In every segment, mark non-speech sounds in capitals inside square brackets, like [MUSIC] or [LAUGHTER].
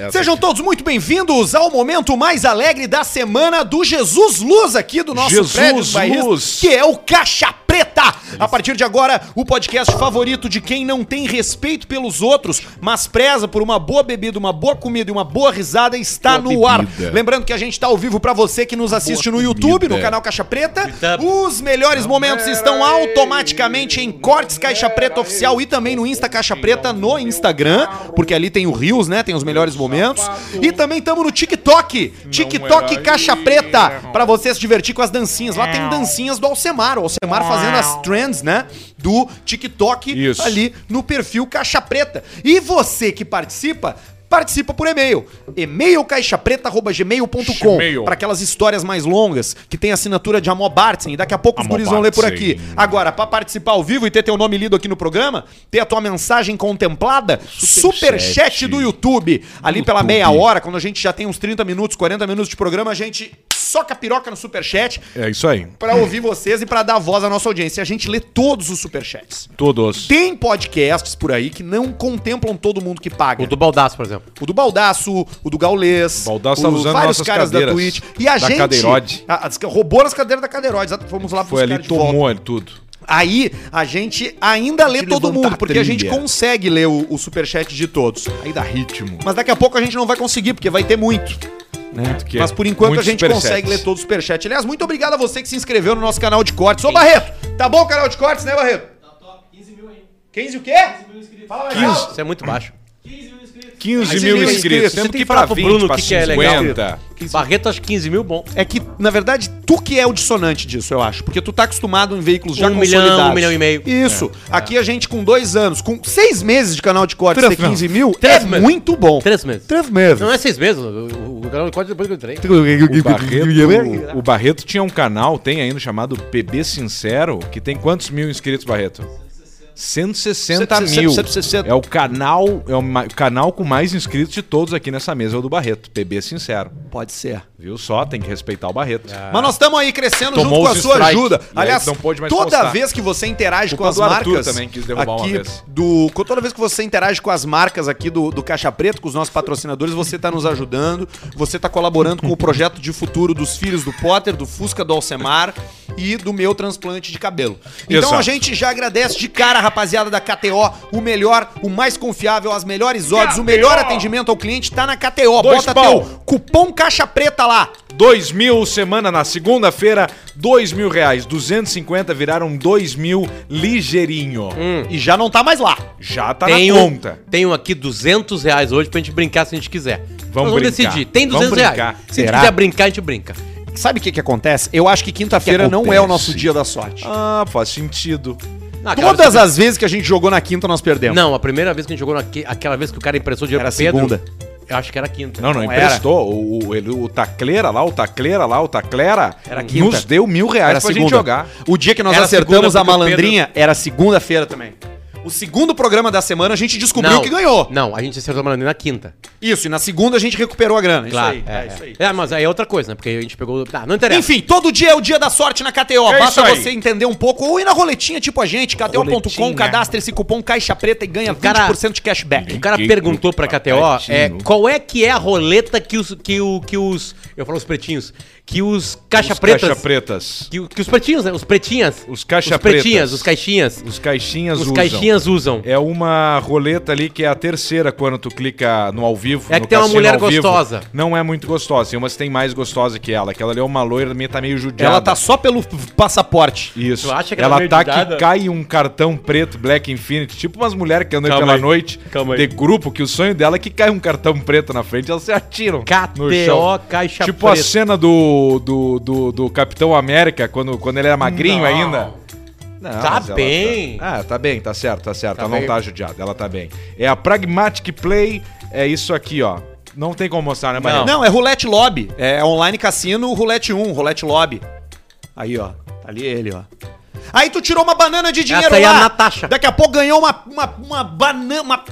Essa Sejam aqui. todos muito bem-vindos ao momento mais alegre da semana do Jesus Luz aqui do nosso Jesus prédio Luz. que é o Caixa Preta. A partir de agora, o podcast favorito de quem não tem respeito pelos outros, mas preza por uma boa bebida, uma boa comida e uma boa risada está Boa no ar. bebida. Lembrando que a gente está ao vivo para você que nos assiste no YouTube, comida. no canal Caixa Preta. Os melhores momentos estão automaticamente em Cortes Caixa Preta Oficial e também no Insta Caixa Preta no Instagram, porque ali tem o Rios, né? Tem os melhores momentos. E também estamos no TikTok, TikTok Caixa. Preta, pra você se divertir com as dancinhas. Lá tem dancinhas do Alcemar, o Alcemar fazendo as trends, né? Do TikTok Isso. ali no perfil Caixa Preta. E você que participa, participa por e-mail. e-mailcaixapreta.gmail.com Gmail. para aquelas histórias mais longas que tem assinatura de Amor Bartzen. E daqui a pouco os Amor guris vão ler por aqui. Agora, pra participar ao vivo e ter teu nome lido aqui no programa, ter a tua mensagem contemplada, superchat Superchat. do YouTube. Ali pela YouTube. meia hora, quando a gente já tem uns 30 minutos, 40 minutos de programa, a gente soca a piroca no superchat É isso aí. pra ouvir vocês e pra dar voz à nossa audiência. A gente lê todos os superchats. Todos. Tem podcasts por aí que não contemplam todo mundo que paga. O do Baldaço, por exemplo. O do Baldaço, o do Gaulês. O Baldaço o- tá usando vários nossas caras cadeiras da Twitch. E a da gente. Cadeirode. a- as- roubou as cadeiras da Cadeirode. Fomos lá Foi ali, tomou ali tudo. Aí a gente ainda lê todo mundo, porque a gente trilha. consegue ler o, o superchat de todos. Aí dá ritmo. Mas daqui a pouco a gente não vai conseguir, porque vai ter muito. Né? É Mas por enquanto a gente consegue ler todo o superchat. Aliás, muito obrigado a você que se inscreveu no nosso canal de cortes. Ô Barreto, tá bom o canal de cortes, né, Barreto? Tá top, 15 mil aí. 15 o quê? 15 mil inscritos. Fala mais 15. Isso é muito baixo. 15 mil 15 mil inscritos. inscritos. Tendo que ir pra 20, Bruno, pra que 50. Que é legal. Barreto, acho 15 mil, bom. É que, na verdade, tu que é o dissonante disso, eu acho. Porque tu tá acostumado em veículos já um consolidados. Milhão, um milhão e meio. Isso. É, Aqui é. a gente, com dois anos, com seis meses de canal de corte, ter 15 mil, é Três é meses. muito bom. Três meses. Três meses. Não é seis meses. O, o canal de corte depois que eu entrei. O Barreto, o, o Barreto tinha um canal, tem ainda, chamado PB Sincero, que tem quantos mil inscritos, Barreto? 160 mil. 160. É o canal, é o canal com mais inscritos de todos aqui nessa mesa, é o do Barreto, PB Sincero. Pode ser. Viu só? Tem que respeitar o Barreto. Mas nós estamos aí crescendo Tomou junto com a sua strike. ajuda. Aliás, não pôde mais toda postar. vez que você interage Culpa com as marcas também quis derrubar uma aqui vez. do toda vez que você interage com as marcas aqui do, do Caixa Preto, com os nossos patrocinadores, você está nos ajudando, você está colaborando com o projeto de futuro dos filhos do Potter, do Fusca do Alcemar e do meu transplante de cabelo. Então Exato. a gente já agradece de cara, rapaziada da KTO, o melhor, o mais confiável, as melhores odds, o melhor atendimento ao cliente tá na KTO. Dois Bota pau. teu cupom Caixa Preta lá. 2 mil semana na segunda-feira, 2 mil reais. 250 viraram 2 mil ligeirinho. E já não tá mais lá. Já tá Tem na conta. um aqui 200 reais hoje pra gente brincar se a gente quiser. Vamos brincar. decidir. Tem Vamos 200 reais. Se a Será? gente quiser brincar, a gente brinca. Sabe o que que acontece? Eu acho que quinta-feira Que não é o nosso dia da sorte. Ah, faz sentido. Não, Todas as vezes que a gente jogou na quinta, nós que- perdemos. Não, a primeira vez que a gente jogou naque- aquela vez que o cara emprestou dinheiro Era Pedro. segunda. Eu acho que era quinta. Não, não, Não emprestou. O, o, ele- o Tacleira lá, o Tacleira lá, o Tacleira Era quinta. nos deu mil reais Era pra gente segunda. jogar. O dia que nós Era acertamos a malandrinha era segunda-feira também. O segundo programa da semana a gente descobriu Não, que ganhou. Não, a gente acertou a na quinta. Isso, e na segunda a gente recuperou a grana. Claro. Isso aí. é, é isso aí. é. É, mas aí é outra coisa, né? Porque a gente pegou. Ah, não interessa. Enfim, todo dia é o dia da sorte na KTO. É Basta isso aí. você entender um pouco. Ou ir na roletinha tipo a gente, KTO.com, Roletinha. cadastra esse cupom Caixa Preta e ganha cara- 20% de cashback. O cara perguntou pra KTO é, qual é que é a roleta que os. Que, o, que os. Eu falo os pretinhos. Que os caixa Os pretas. Caixa pretas. Que, o- que os pretinhos, né? Os pretinhas. Os caixa Os pretinhas, pretas. os caixinhas. Os caixinhas Os usam. caixinhas usam. É uma roleta ali que é a terceira quando tu clica no ao vivo. É que no tem uma mulher vivo. gostosa. Não é muito gostosa. Tem umas que tem mais gostosa que ela. Aquela ali é uma loira, meio- tá meio judiada. Ela tá só pelo passaporte. Isso. Tu acha que ela ela é tá judiada? que cai um cartão preto Black Infinity, tipo umas mulheres que andam Calma pela aí. noite Calma de aí. grupo, que o sonho dela é que cai um cartão preto na frente, elas se atiram no chão. KTO Caixa Tipo a Preta. cena do, do, do, do Capitão América, quando, quando ele era magrinho Não. ainda. Não, Tá ela bem. Tá... Ah, tá bem, tá certo, tá certo. Tá ela bem. não tá judiada, ela tá bem. É a Pragmatic Play, é isso aqui, ó. Não tem como mostrar, né, Maria? Não, é Roulette Lobby. É online cassino, Roulette 1, Roulette Lobby. Aí, ó. Tá ali ele, ó. Aí tu tirou uma banana de dinheiro Essa aí é lá. a Natasha. Daqui a pouco ganhou uma, uma, uma banana, uma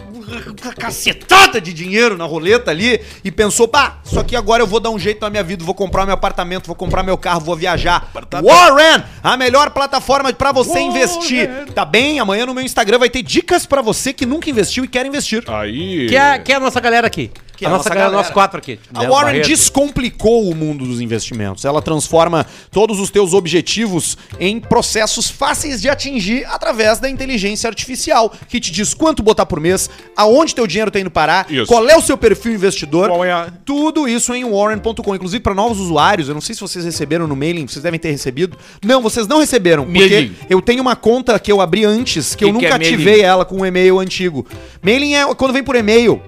cacetada de dinheiro na roleta ali e pensou, pá, só que agora eu vou dar um jeito na minha vida, vou comprar meu apartamento, vou comprar meu carro, vou viajar. Warren, a melhor plataforma pra você investir. Tá bem? Amanhã no meu Instagram vai ter dicas pra você que nunca investiu e quer investir. Aí. Que é, que é a nossa galera aqui. Que a nossa, galera, nós quatro aqui. A Né, Warren descomplicou o mundo dos investimentos. Ela transforma todos os teus objetivos em processos fáceis de atingir através da inteligência artificial, que te diz quanto botar por mês, aonde teu dinheiro tá indo parar, Isso. qual é o seu perfil investidor. É a- Tudo isso em warren.com. Inclusive para novos usuários, eu não sei se vocês receberam no mailing, vocês devem ter recebido. Não, vocês não receberam, porque Mailing. eu tenho uma conta que eu abri antes, que, eu Que que nunca é mailing? ativei ela com um e-mail antigo. Mailing é quando vem por e-mail.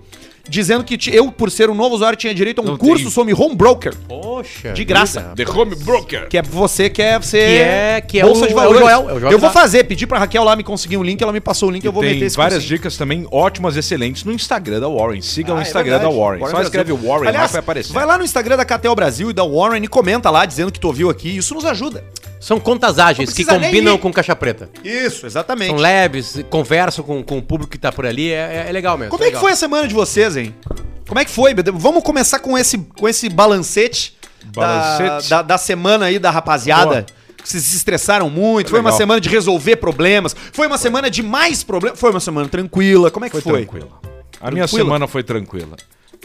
Dizendo que eu, por ser um novo usuário, tinha direito a um Não curso tem. sobre home broker. Poxa. De graça. vida. The Home Broker. Que é você quer ser. Que é- que é bolsa o- de é o valores. Joel, é o Joel eu vou fazer, pedir pra Raquel lá me conseguir um link, ela me passou o link, eu vou tem meter esse várias cursinho. dicas também ótimas, excelentes no Instagram da Warren. Siga Ah, o é Instagram verdade. da Warren. Só Brasil. escreve Warren lá Aliás, que vai aparecer. Vai lá no Instagram da Catel Brasil e da Warren e comenta lá dizendo que tu ouviu aqui. Isso nos ajuda. São contas ágeis que combinam com caixa preta. Isso, exatamente. São leves, conversam com, com o público que tá por ali, é, é legal mesmo. Como é que legal. foi a semana de vocês, hein? Como é que foi? Vamos começar com esse, com esse balancete, Da, Balancete. da, da semana aí da rapaziada. Boa. Se estressaram muito, Foi foi uma semana de resolver problemas, foi uma semana de mais problemas, foi uma semana tranquila, como é que Foi, foi? tranquila. A minha Tranquila? semana foi tranquila.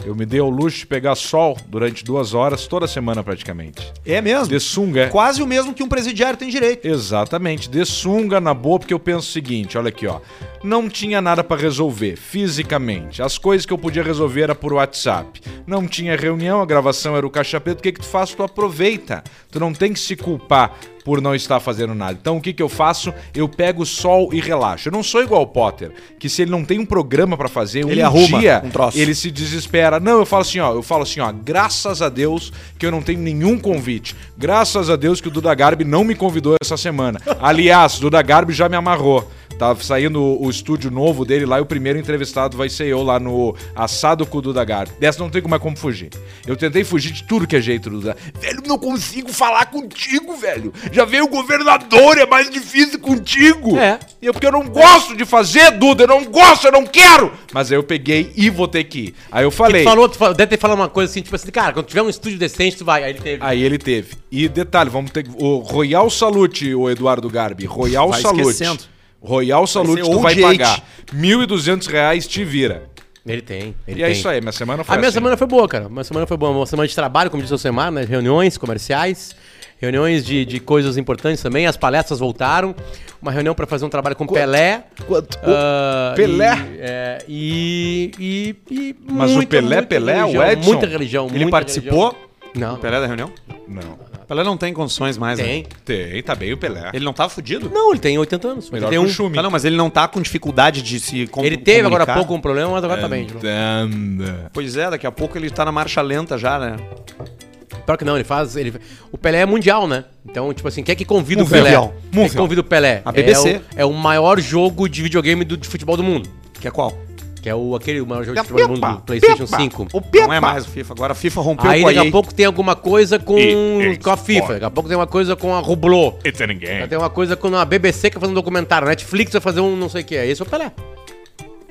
Eu me dei ao luxo de pegar sol durante duas horas toda semana praticamente. É mesmo? De sunga. Quase o mesmo que um presidiário tem direito. Exatamente, de sunga na boa, porque eu penso o seguinte, olha aqui, ó. Não tinha nada pra resolver fisicamente. As coisas que eu podia resolver era por WhatsApp. Não tinha reunião, a gravação era o caixa preto. O que que tu faz? Tu aproveita. Tu não tem que se culpar por não estar fazendo nada. Então o que que eu faço? Eu pego o sol e relaxo. Eu não sou igual o Potter, que se ele não tem um programa pra fazer, Ele um arruma dia, um troço. ele se desespera. Não, eu falo assim, ó, eu falo assim, ó, graças a Deus que eu não tenho nenhum convite. Graças a Deus que o Duda Garbi não me convidou essa semana. [LAUGHS] Aliás, Duda Garbi já me amarrou. Tá saindo o, o estúdio novo dele lá e o primeiro entrevistado vai ser eu lá no Assado com o Duda Garbi. Dessa não tem como, é como fugir. Eu tentei fugir de tudo que é jeito, Duda. Velho, não consigo falar contigo, velho. Já veio o governador, é mais difícil contigo. É. E é porque eu não gosto de fazer, Duda, eu não gosto, eu não quero. Mas aí eu peguei e vou ter que ir. Aí eu Tu falei. falou, tu falou, deve ter falado uma coisa assim, tipo assim, cara, quando tiver um estúdio decente, tu vai. Aí ele teve. Aí ele teve. E detalhe, vamos ter o Royal Salute, o Eduardo Garbi. Royal Vai Salute. esquecendo. Royal Salute, ser tu vai old pagar. 1.200 reais te vira. Ele tem. Ele e é tem. isso aí, minha semana foi A minha assim. semana foi boa, cara. Minha semana foi boa. Uma semana de trabalho, como disse o Semar, né? Reuniões comerciais, reuniões de, de coisas importantes também. As palestras voltaram. Uma reunião pra fazer um trabalho com Pelé. Quanto? Ah, Pelé? E, é, e, e, e Mas o Pelé, Pelé, o religião, Edson? Muita religião. Ele muita participou? religião. Não. Pelé da reunião? Não. Pelé não tem condições mais, né? Tem. Tem, tá bem o Pelé. Ele não tá fudido? Não, ele tem 80 anos. Melhor ele que tem o um. Schumi. Ah, não, mas ele não tá com dificuldade de se com Ele teve agora há comunicar. pouco um problema, mas agora tá bem. Entenda. Pois é, daqui a pouco ele tá na marcha lenta já, né? Pior que não, ele faz. Ele, o Pelé é mundial, né? Então, tipo assim, quem é que convida Mundial. o Pelé? Quem é que Mundial. convida o Pelé? A BBC. É o, é o maior jogo de videogame do, de futebol do mundo. Que é qual? Que é o, aquele o maior jogo de futebol do mundo, do PlayStation 5. Não é mais o FIFA. Agora a FIFA rompeu Aí com a daqui a pouco tem alguma coisa com, com a FIFA, daqui a pouco tem uma coisa com a Rublô. It's in a game. Tem uma coisa com a BBC que vai fazer um documentário, a Netflix vai fazer um não sei o que. Esse é o Pelé.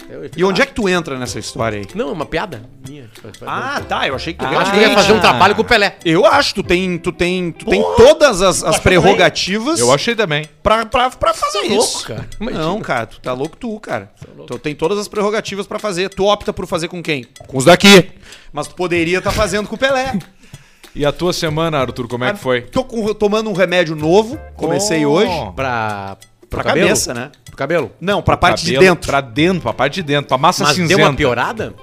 Eu- E onde é que tu entra nessa história aí? Não, é uma piada minha. Ah, tá. Eu achei que tu eu acho que eu ia fazer um trabalho com o Pelé. Eu acho, tu tem, tu tem, tu tem todas as, as prerrogativas Eu achei também. pra, pra, pra fazer Tá isso. louco, cara. Imagina. Não, cara, tu tá louco tu, cara. Tu tem todas as prerrogativas pra fazer. Tu opta por fazer com quem? Com os daqui. Mas tu poderia estar fazendo com o Pelé. E a tua semana, Arthur, como é que foi? Tô com- tomando um remédio novo, comecei Oh. hoje. Pra. Pra pro cabelo? cabeça, né? Pro cabelo. Não, pra parte de Cabelo dentro. Pra dentro, pra parte de dentro, pra massa Mas cinzenta. deu uma piorada?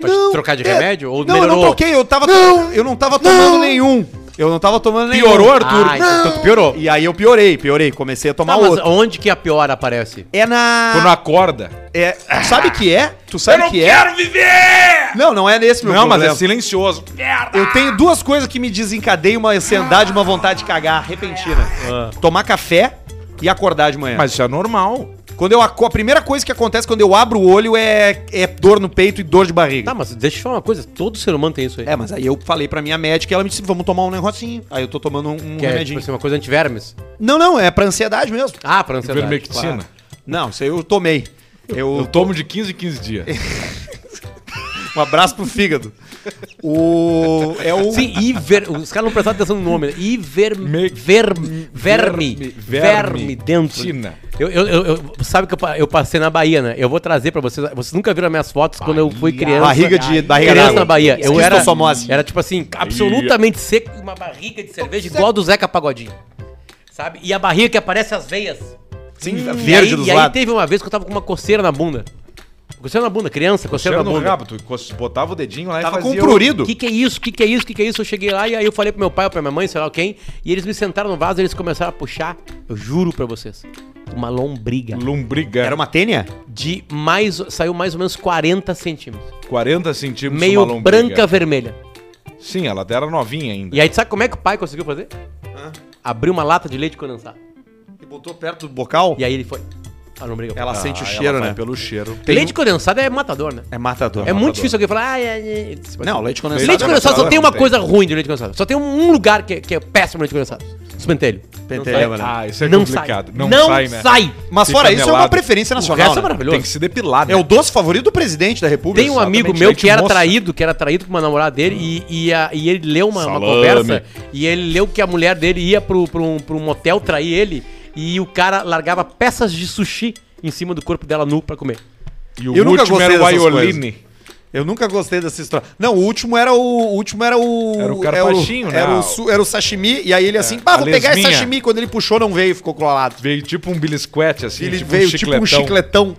Pra trocar de é- remédio? Ou não, melhorou? eu não troquei, eu tava. eu não tava tomando nenhum. Eu não tava tomando nenhum. Piorou, Arthur? Ah, então tu piorou. E aí eu piorei, piorei. Comecei a tomar Tá, mas outro. onde que a piora aparece? É na. Quando acorda. É, tu sabe que é? Tu sabe que é? viver! Não, não é nesse meu Não, mas problema. é silencioso. Eu tenho duas coisas que me desencadeiam uma ansiedade e uma vontade de cagar repentina. Tomar café e acordar de manhã. Mas isso é normal. quando eu aco- a primeira coisa que acontece quando eu abro o olho é, é dor no peito e dor de barriga. Tá, mas deixa eu te falar uma coisa. Todo ser humano tem isso aí. É, mas aí eu falei pra minha médica e ela me disse, vamos tomar um negocinho. Aí eu tô tomando um, um que é, tipo assim, uma coisa antivermes. Não, não, é pra ansiedade mesmo. Ah, pra ansiedade. Vermectina. Não, isso aí eu tomei. Eu, Eu tomo de 15 em 15 dias. [LAUGHS] Um abraço pro fígado. O. É o. Sim, Iver. Os caras não prestaram atenção no nome, né? Iver. Me- Verme. Verme. verme- Verme dentro. Tina. Eu, eu, eu- eu- sabe que eu, pa- eu passei na Bahia, né? Eu vou trazer pra vocês. Vocês nunca viram minhas fotos quando eu fui criança. Barriga de- barriga criança na Bahia. Eu era, era tipo assim, absolutamente seco, e uma barriga de cerveja igual do Zeca Pagodinho. Sabe? E a barriga que aparece as veias. Sim, E verde aí, dos e aí lados. teve uma vez que eu tava com uma coceira na bunda. Coceira na bunda, criança, coceira Cheiro na no bunda. rabo, tu botava o dedinho lá Tava e com fazia um o- prurido. O que, que é isso? O que, que é isso? O que, que é isso? Eu cheguei lá e aí eu falei pro meu pai ou pra minha mãe, sei lá quem, e eles me sentaram no vaso e eles começaram a puxar, eu juro pra vocês, uma lombriga Lombriga. Era uma tênia? de mais. saiu mais ou menos 40 centímetros. 40 centímetros Meio branca vermelha. Sim, ela era novinha ainda. E aí, sabe como é que o pai conseguiu fazer? Abriu uma lata de leite condensado. E botou perto do bocal? E aí ele foi. A lombriga. foi. Ela Ah, sente o ela cheiro, vai né? pelo cheiro. Tem leite condensado é matador, né? É matador. É muito difícil alguém falar. Ai, ai, ai. Não, leite condensado. Leite é condensado só matador, tem uma coisa ruim de leite condensado. Só tem um lugar que, é- que é péssimo leite condensado. Os pentelhos. Pentelho, Não sai. né? Ah, isso é não complicado. sai. Não, Não sai, né? sai. Mas Fica fora isso, é uma preferência O nacional. resto é né? maravilhoso. Tem que se depilar, né? É o doce favorito do presidente da República. Tem um amigo Exatamente, meu leite que era moça. traído, que era traído com uma namorada dele e, e, a- e ele leu uma, uma conversa e ele leu que a mulher dele ia pro, pro, um, pro um motel trair ele e o cara largava peças de sushi em cima do corpo dela nu pra comer. E o Eu nunca último gostei era o dessas Aioline. Eu nunca gostei dessa história. Não, o último era o. O último era o. Era o carpachinho, né? Era o, su- era o sashimi, e aí ele assim, pá, a vou pegar esse lesminha. sashimi. Quando ele puxou, não veio, ficou colado. Veio tipo um bilisquete, assim. Ele tipo veio um tipo um chicletão.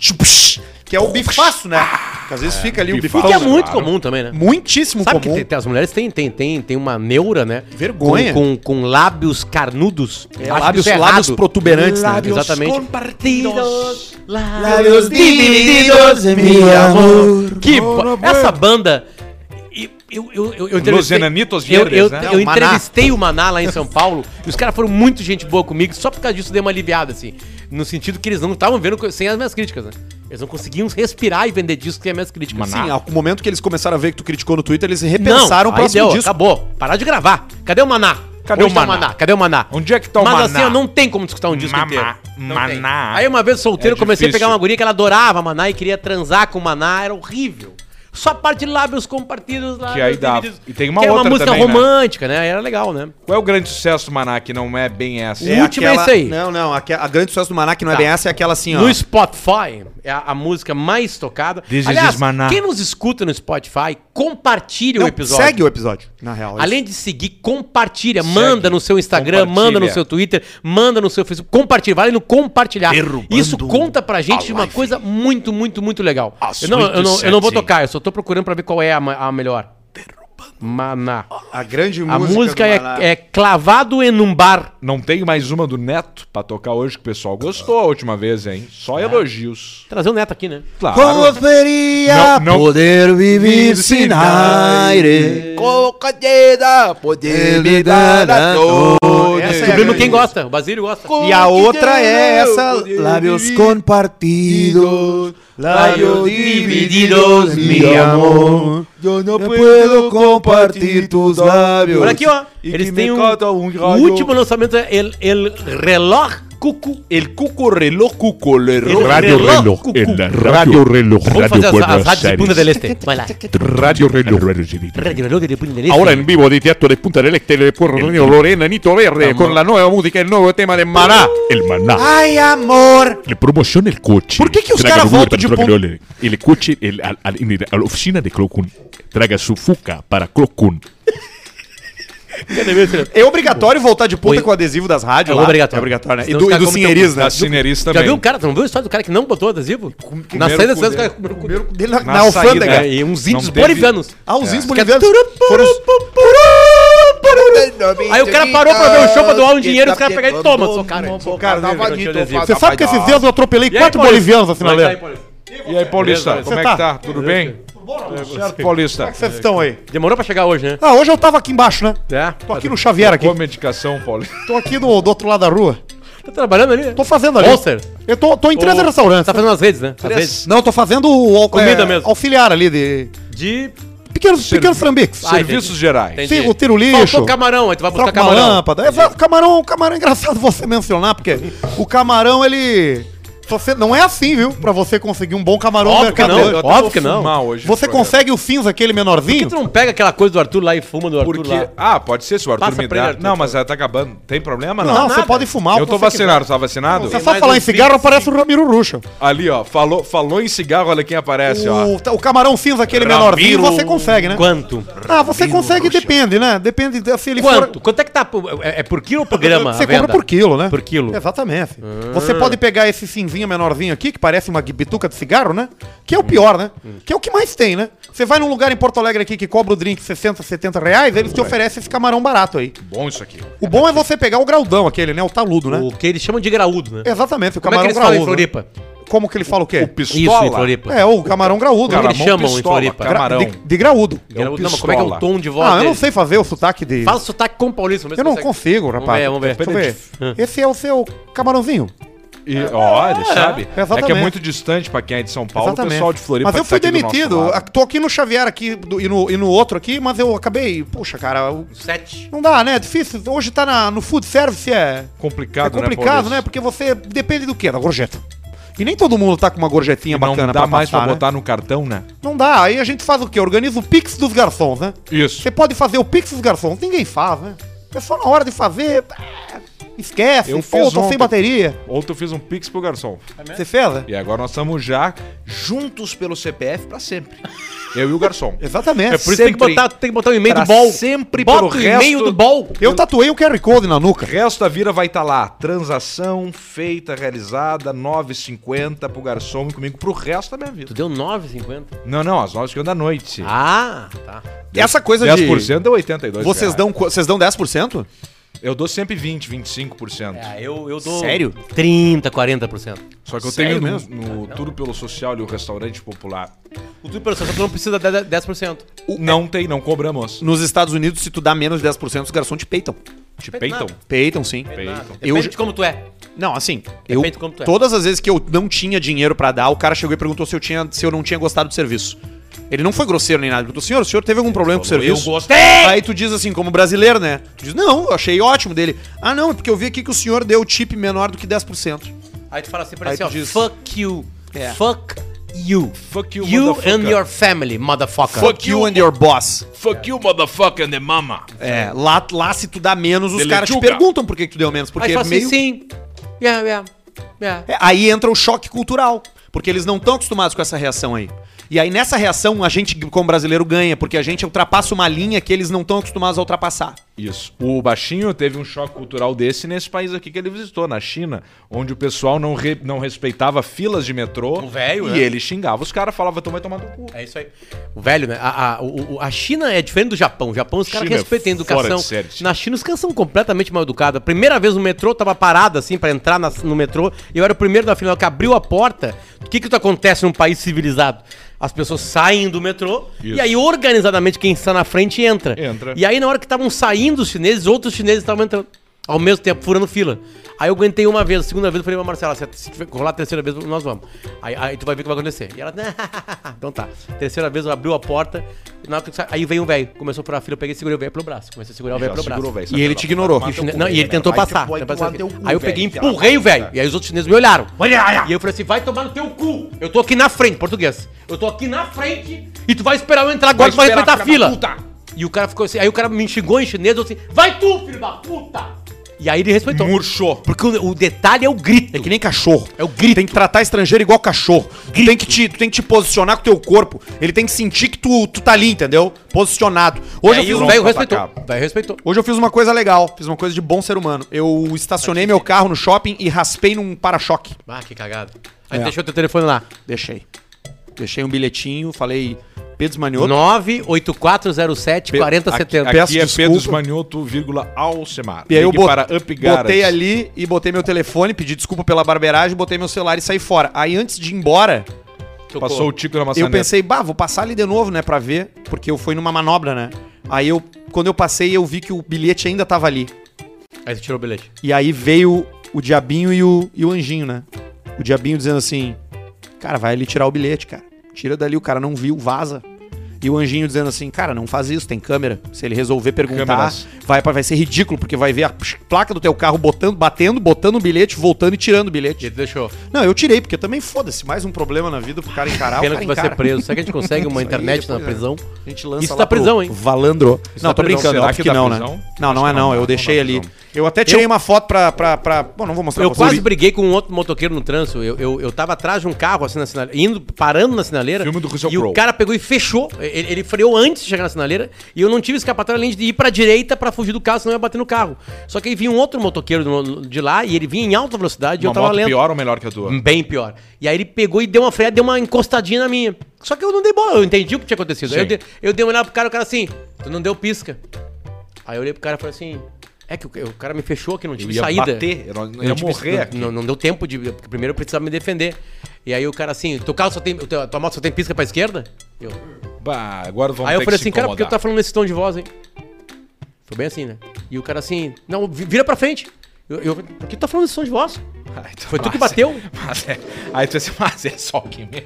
Tipo, shh, que é o bifaço, né? Que às vezes fica ali o bifaço. Que é muito claro. comum também, né? Muitíssimo Sabe que comum. tem- tem- as mulheres têm, têm, têm, têm uma neura, né? Vergonha. Com, com, com lábios carnudos. É, lábios, errado. lábios protuberantes, né? Exatamente. compartidos. Lábios divididos, mi amor. Que essa banda. Eu, eu, eu, eu Los Enanitos eu, Verdes, eu, né? eu Maná. entrevistei o Maná lá em São Paulo e os caras foram muito gente boa comigo, só por causa disso deu uma aliviada, assim. No sentido que eles não estavam vendo sem as minhas críticas, né? Eles não conseguiam respirar e vender discos sem as minhas críticas. Sim, ao momento que eles começaram a ver que tu criticou no Twitter, eles Não, repensaram o aí próximo deu, disco. acabou. Parar de gravar. Cadê o Maná? Cadê Onde o tá Maná? Cadê o Maná? Onde é que tá o Mas Maná? assim, ó, não tem como escutar um disco Mamá, inteiro. Não tem. Maná. Aí uma vez solteiro, É comecei a pegar uma guria que ela adorava Maná e queria transar com Maná, era horrível. Só parte de lábios compartidos lá. Que aí dá. E tem uma que é uma outra música também, né? romântica, né? Era legal, né? Qual é o grande sucesso do Maná que não é bem essa? O último é esse aí. Não, não. A, a grande sucesso do Maná, que não é Tá. bem essa, é aquela assim, ó. No Spotify, é a, a música mais tocada. This is Aliás, Maná. quem nos escuta no Spotify, compartilhe Não, o episódio. segue o episódio, na real. Além de seguir, compartilha. Segue, manda no seu Instagram, manda no seu Twitter, manda no seu Facebook. Compartilha, vale no compartilhar. Derrubando Isso conta pra gente uma coisa muito, muito, muito legal. Eu não, eu, não, eu não vou tocar, eu só tô procurando pra ver qual é a, a melhor. Maná. a grande A música, música do Maná. é, é Clavado em um bar. Não tem mais uma do Neto pra tocar hoje que o pessoal gostou a última vez, hein? Só elogios. Trazer o Neto aqui, né? Claro. Como seria Não, não- poder viver sem aire? Concedida, poder me dar a é a Descobrimos grande quem gosta, o Basílio gosta. E a outra é essa, lábios compartidos, lábios divididos, mi amor. Eu não puedo compartir tus lábios. Olha aqui, ó. Eles têm um, um o último lançamento é El, el Reloj Cucu. El cuco reloj cuco El ro- Radio reloj Reloj, cucu. el Radio Reloj, Radio Buenos Punta del Aires. Este. Radio Reloj, Radio Reloj de Punta del Este. Ahora en vivo de Teatro de Punta del Este por Lorena Nito Verde con la nueva música, el nuevo tema de Maná. El Maná. Ai, amor. Le promociona el coche. Por que que Uber, ponto- traga El, el coche el, al, al, en el- la oficina de Clocun. Traga su fuca para Clocun. É obrigatório voltar de ponta Oi. com o adesivo das rádios É lá? obrigatório. É obrigatório, né? E Senão do, e do Cinheiris, Da né? Cineris Já também. viu o cara? Tu não viu a história do cara que não botou adesivo? Na comeram saída com das coisas, o cara comeu com o Dele na, Na na alfândega. saída, É, e uns índios teve- bolivianos. Ah, os índios É. bolivianos foram os... Aí o cara parou pra ver o show pra doar um dinheiro e os caras pegaram e toma, socaram. Cara, Você Você sabe que esses dias eu atropelei E quatro bolivianos assim na é tá? E aí, Paulista, Beleza, como é que tá? tá? Tudo bem? Certo, Paulista. Como é que vocês estão aí? Demorou pra chegar hoje, né? Ah, hoje eu tava aqui embaixo, né? É. Tô aqui no Xavier aqui. Com medicação, Paulista. Tô aqui do, do outro lado da rua. Tá trabalhando ali? Tô fazendo ali. Monster. Eu tô, tô em três restaurantes. Tá fazendo as redes, né? As redes. Não, eu tô fazendo o Comida mesmo. auxiliar ali de De... pequenos, pequenos trambiques. Ah, Serviços gerais. Entendi. Sim, o tiro lixo. Faltou camarão, aí tu vai buscar camarão. lâmpada. É, camarão, camarão é engraçado [LAUGHS] você mencionar, porque o camarão, ele. Se você, não é assim, viu? Pra você conseguir um bom camarão no Óbvio que não, mercado. até óbvio vou que não. fumar hoje Você programa. consegue o cinza, aquele Por que menorzinho? tu não pega aquela coisa do Arthur lá e fuma do Arthur Porque. lá? Ah, pode ser se o Arthur Passa me pra ele, dá. Arthur, Não, mas ela tá acabando. Tem problema? Não. Não, você nada. pode fumar. o Eu que tô você vacinado, tá vacinado? quiser. Tem Você só mais falar uns em cigarro, 25. aparece o Ramiro Ruxa. Ali, ó. Falou, falou em cigarro, olha quem aparece, ó. O, o camarão cinza, aquele Ramiro. menorzinho, você consegue, né? Quanto? Ah, você consegue, depende, né? Depende de- se ele Quanto? Quanto é que tá? por- É, é por quilo ou por grama? Você compra venda? por quilo, né? Por quilo. Exatamente. Você pode pegar esse cinzinho menorzinho aqui, que parece uma bituca de cigarro, né? Que é o pior, né? Que é o que mais tem, né? Você vai num lugar em Porto Alegre aqui que cobra o drink 60, 70 reais, eles te oferecem esse camarão barato aí. Bom isso aqui. O bom é você pegar o graudão aquele, né? O taludo, né? O que eles chamam de graúdo, né? Exatamente, o Como é que camarão eles falam em graúdo. né? Floripa? Como que ele fala o quê? O pistola. Isso, em Floripa. É, o camarão graúdo. Como né? eles chamam em Floripa? Gra- Camarão. De, de graúdo. Graúdo. o Não, mas como é que é o pistola. tom de voz Ah, eu não deles? sei fazer o sotaque de... Fala sotaque com paulista. vamos ver Eu não consegue. consigo, rapaz. Vamos ver, vamos ver. Deixa eu ver. Esse é o seu camarãozinho. E, ó, ele sabe. É que é muito distante pra quem é de São Paulo, o Exatamente. pessoal de Floripa mas eu fui tá demitido. Tô aqui no Xavier aqui do- e, no, e no outro aqui, mas eu acabei. Puxa, cara, o- Sete. não dá, né? É difícil. Hoje tá na- no food service, é, é Complicado, complicado, Paulista? né? Porque você depende do quê? Da gorjeta. E nem todo mundo tá com uma gorjetinha E não bacana dá mais passar, pra né? botar no cartão, né? Não dá. Aí a gente faz o quê? Organiza o Pix dos garçons, né? Isso. Você pode fazer o Pix dos garçons. Ninguém faz, né? É só na hora de fazer. É, Esquece. Eu Pô, fiz tô sem bateria. Ontem eu fiz um pix pro garçom. Você fez, né? E agora nós estamos já juntos pelo CPF pra sempre. Eu e o garçom. [LAUGHS] Exatamente. É por isso que tem que botar, tem que botar o e-mail do bol. sempre Bota pelo o e-mail resto- do bol. Eu tatuei o QR Code na nuca. O resto da vida vai estar lá. Transação feita, realizada, 9,50 pro garçom e comigo pro resto da minha vida. Tu deu 9,50. Não, não, às 9 da noite. Ah, tá. Essa coisa 10% deu 82 Vocês reais. dão, vocês dão 10%? Eu dou sempre 20, 25%. É, eu, eu dou... Sério? 30, 40%. Só que eu Sério tenho no, mesmo? no Tudo pelo Social e o Restaurante Popular. O tudo pelo tu não precisa de 10%. Não tem, não cobramos. Nos Estados Unidos, se tu dá menos de 10%, os garçons te peitam. Te peitam? Peitam, sim. Peitam. Eu Depende de como tu é. Não, assim, eu, Depende de como tu é. todas as vezes que eu não tinha dinheiro pra dar, o cara chegou e perguntou se eu, tinha, se eu não tinha gostado do serviço. Ele não foi grosseiro nem nada. Ele perguntou, senhor, o senhor teve algum problema com o serviço? Eu gostei! Aí tu diz assim, como brasileiro, né? Tu diz, não, eu achei ótimo dele. Ah, não, é porque eu vi aqui que o senhor deu tip menor do que 10%. Aí tu fala assim pra Aí ele assim, ó, diz- fuck you, É. fuck you. Fuck you, You motherfucker. and your family, motherfucker. Fuck you and your boss. Fuck you, motherfucker and the mama. É, lá, lá se tu dá menos, os caras te perguntam por que que tu deu menos. Aí Porque tu é fala assim, meio... sim. Yeah, yeah. yeah. É, aí entra o choque cultural. Porque eles não estão acostumados com essa reação aí. E aí nessa reação a gente, como brasileiro, ganha, porque a gente ultrapassa uma linha que eles não estão acostumados a ultrapassar. Isso. O baixinho teve um choque cultural desse nesse país aqui que ele visitou, na China, onde o pessoal não, re- não respeitava filas de metrô. O velho, E né? ele xingava os caras, falava, então vai tomar no cu. É isso aí. O velho, né? A, a, o- a China é diferente do Japão. O Japão, os caras China é respeitam a educação. série. Na China, os caras são completamente mal educados. A primeira vez no metrô, tava parado assim pra entrar na- no metrô. E eu era o primeiro da fila que abriu a porta. O que que acontece num país civilizado? As pessoas saem do metrô Isso. e aí organizadamente quem está na frente entra. Entra. E aí na hora que estavam saindo os chineses, outros chineses estavam entrando. Ao mesmo tempo, furando fila. Aí eu aguentei uma vez, a segunda vez eu falei pra Marcela, se rolar a terceira vez, nós vamos. Aí, aí tu vai ver o que vai acontecer. E ela, [LAUGHS] então tá. Terceira vez eu abriu a porta, e na hora que eu sa- aí veio um velho, começou a furar a fila, eu peguei e segurei o velho pelo braço. Comecei a segurar o velho pelo braço. velho. E ele te ignorou. E, não, e ele tentou passar. tentou passar aqui. Aí eu peguei e empurrei o velho. E aí os outros chineses me olharam. E eu falei assim: vai tomar no teu cu. Eu tô aqui na frente, português. Eu tô aqui na frente e tu vai esperar eu entrar agora, tu vai respeitar a fila. puta. E o cara ficou assim. Aí o cara me xingou em chinês, eu assim: vai tu, filho da puta. E aí ele respeitou. Murchou. Porque o, o detalhe é o grito. É que nem cachorro. É o grito. Tem que tratar estrangeiro igual cachorro. Tu tem, que te, tu tem que te posicionar com o teu corpo. Ele tem que sentir que tu, tu tá ali, entendeu? Posicionado. Hoje, e eu aí fiz um- velho respeitou. velho respeitou. Hoje eu fiz uma coisa legal. Fiz uma coisa de bom ser humano. Eu estacionei meu carro no shopping e raspei num para-choque. Ah, que cagada. Aí É. deixou teu telefone lá. Deixei. Deixei um bilhetinho, falei Pedro Manioto. 98407 4070. Aqui, aqui é desculpa. Pedro Esmanioto, vírgula Alcemar. E aí eu bot- para Up Garage. botei ali e botei meu telefone, pedi desculpa pela barbeiragem, botei meu celular e saí fora. Aí antes de ir embora, Passou o tico na eu maçaneta. pensei, bah, vou passar ali de novo, né, pra ver, porque eu fui numa manobra, né? Aí eu, quando eu passei, eu vi que o bilhete ainda tava ali. Aí você tirou o bilhete. E aí veio o diabinho e o, e o anjinho, né? O diabinho dizendo assim, cara, vai ali tirar o bilhete, cara. Tira dali, o cara não viu, vaza. E o anjinho dizendo assim, cara, não faz isso, tem câmera. Se ele resolver perguntar, Câmeras. vai, vai ser ridículo, porque vai ver a placa do teu carro botando, batendo, botando o bilhete, voltando e tirando o E bilhete. ele deixou. Não, eu tirei, porque também foda-se, mais um problema na vida pro cara encarar. Pena o que cara vai ser encara. preso. Será que a gente consegue [LAUGHS] uma Isso aí, internet na depois, prisão? A gente lança Isso lá tá pro prisão, hein? Valandro. não, tá tô prisão. brincando, Será óbvio que que dá não, né? prisão? Não, não Acho é que não, não eu deixei não ali. Eu até tirei uma foto pra, pra, pra... Bom, não vou mostrar Eu pra vocês. quase briguei com um outro motoqueiro no trânsito. Eu, eu, eu tava atrás de um carro, assim, na sinaleira, indo, parando na sinaleira. Filme do Russell E o Crowe. cara pegou e fechou. Ele, ele freou antes de chegar na sinaleira. E eu não tive escapatória além de ir pra direita pra fugir do carro, senão eu ia bater no carro. Só que aí vinha um outro motoqueiro de lá e ele vinha em alta velocidade e eu tava moto lento. pior ou melhor que a tua? Bem pior. E aí ele pegou e deu uma freada, deu uma encostadinha na minha. Só que eu não dei bola, eu entendi o que tinha acontecido. Aí eu, dei, eu dei uma olhada pro cara, o cara assim, tu não deu pisca. Aí eu olhei pro cara e falei assim, é que o, o cara me fechou aqui, não Eu tive ia saída. bater, eu não- eu ia tive- morrer não. Não, deu tempo de. Porque primeiro eu precisava me defender. E aí o cara assim, teu carro só tem. tua moto só tem pisca pra esquerda? Eu. Bah, agora vamos aí eu falei que assim, cara, por que tu tá falando nesse tom de voz, hein? Foi bem assim, né? E o cara assim, não, vi- vira pra frente. Eu, eu por que tu tá falando nesse tom de voz? [LAUGHS] Ai, tu- Foi tu que bateu? [LAUGHS] mas é- aí tu disse, mas é só que me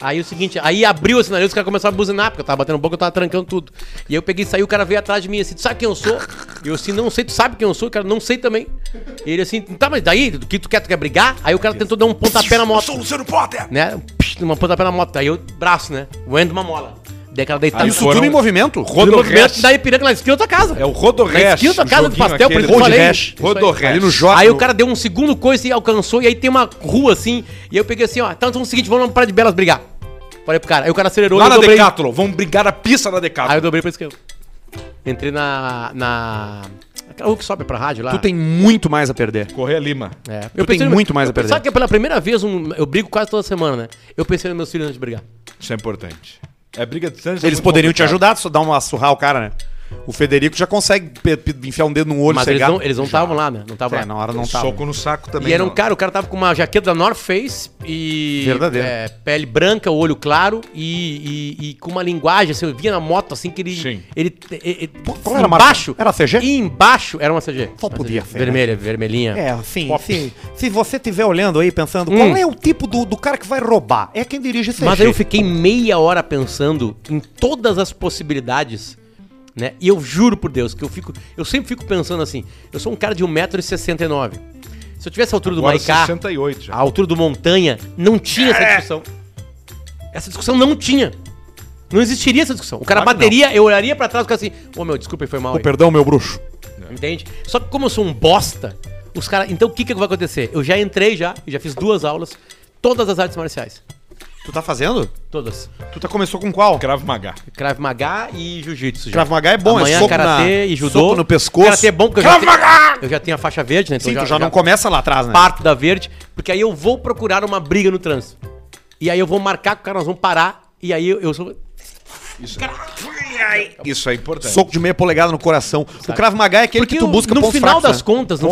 Aí o seguinte, aí abriu a sinaleira, os caras começaram a buzinar, porque eu tava batendo boca, eu tava trancando tudo. E aí eu peguei e saí, o cara veio atrás de mim assim, tu sabe quem eu sou? E eu assim, não sei, tu sabe quem eu sou? O cara, não sei também. E ele assim, tá, mas daí, do que tu quer, tu quer brigar? Aí o cara tentou dar um pontapé na moto. Sou o Luciano Potter! Né? Uma pontapé na moto. Aí eu, braço, né? O Endo uma mola. Daí aquela deitada. Aí Isso tudo em movimento? Tudo Rodo movimento da Ipiranga na esquina da tua casa. É o Rodo Na esquina da casa do pastel, por isso que eu falei. Hash. Rodo Isso aí. Hash. Ali no J. Aí o cara deu um segundo coice e alcançou, e aí tem uma rua assim, e eu peguei assim, ó, então é o seguinte, vamos lá para de Belas brigar. Falei pro cara, aí o cara acelerou Lá e eu na dobrei. Decathlon, vamos brigar a pista da Decathlon. Aí eu dobrei pra esquerda. Entrei na. na. Aquela rua que sobe pra rádio lá. Tu tem muito mais a perder. Correr Lima. É. tu tem no- muito mais a eu- perder. Sabe que pela primeira vez um- eu brigo quase toda semana, né? Eu pensei nos meus filhos antes de brigar. Isso é importante. É briga de distância. Eles muito poderiam te complicado. ajudar, só dar uma surrar o cara, né? O Federico já consegue enfiar um dedo no olho Mas e eles cegar. não eles não estavam lá, né? Não estavam É, lá. na hora não tava. Soco no saco também. E era um não. cara, o cara tava com uma jaqueta da North Face e. Verdadeiro. é, pele branca, olho claro e, e- e com uma linguagem, assim, eu via na moto assim que ele. Sim. Ele. ele, ele qual era embaixo. Era CG? E embaixo era uma CG. Só Uma podia CG. ser, né? Vermelha, vermelhinha. É, assim, Pop. se, se você estiver olhando aí pensando, Hum. qual é o tipo do, do cara que vai roubar? É quem dirige CG. Mas aí eu fiquei meia hora pensando em todas as possibilidades, né? E eu juro por Deus que eu fico. Eu sempre fico pensando assim, eu sou um cara de 1,69m. Se eu tivesse a altura do Agora Maicá, 68 já. a altura do Montanha, não tinha essa discussão. Essa discussão não tinha. Não existiria essa discussão. O cara Claro que bateria, eu olharia pra trás e ficaria assim, ô meu, desculpa, aí, foi mal. Aí." perdão, meu bruxo. Entende? Só que como eu sou um bosta, os caras. Então o que, que vai acontecer? Eu já entrei já, e já fiz duas aulas, todas as artes marciais. Tu tá fazendo? Todas. Tu tá começou com qual? Krav Maga. Krav Maga e Jiu-Jitsu. já. Krav Maga é bom, é Amanhã soco karatê na- e judô. soco no pescoço. Karatê é bom porque eu já, tenho, eu já tenho a faixa verde, né? Então Sim, já, tu já, não começa lá atrás, né? parto da verde, porque aí eu vou procurar uma briga no trânsito. E aí eu vou marcar com o cara, nós vamos parar, e aí eu, eu sou... Isso é importante. Soco de meia polegada no coração. O Krav Maga é aquele Porque que tu busca no final fracos, das né? contas, no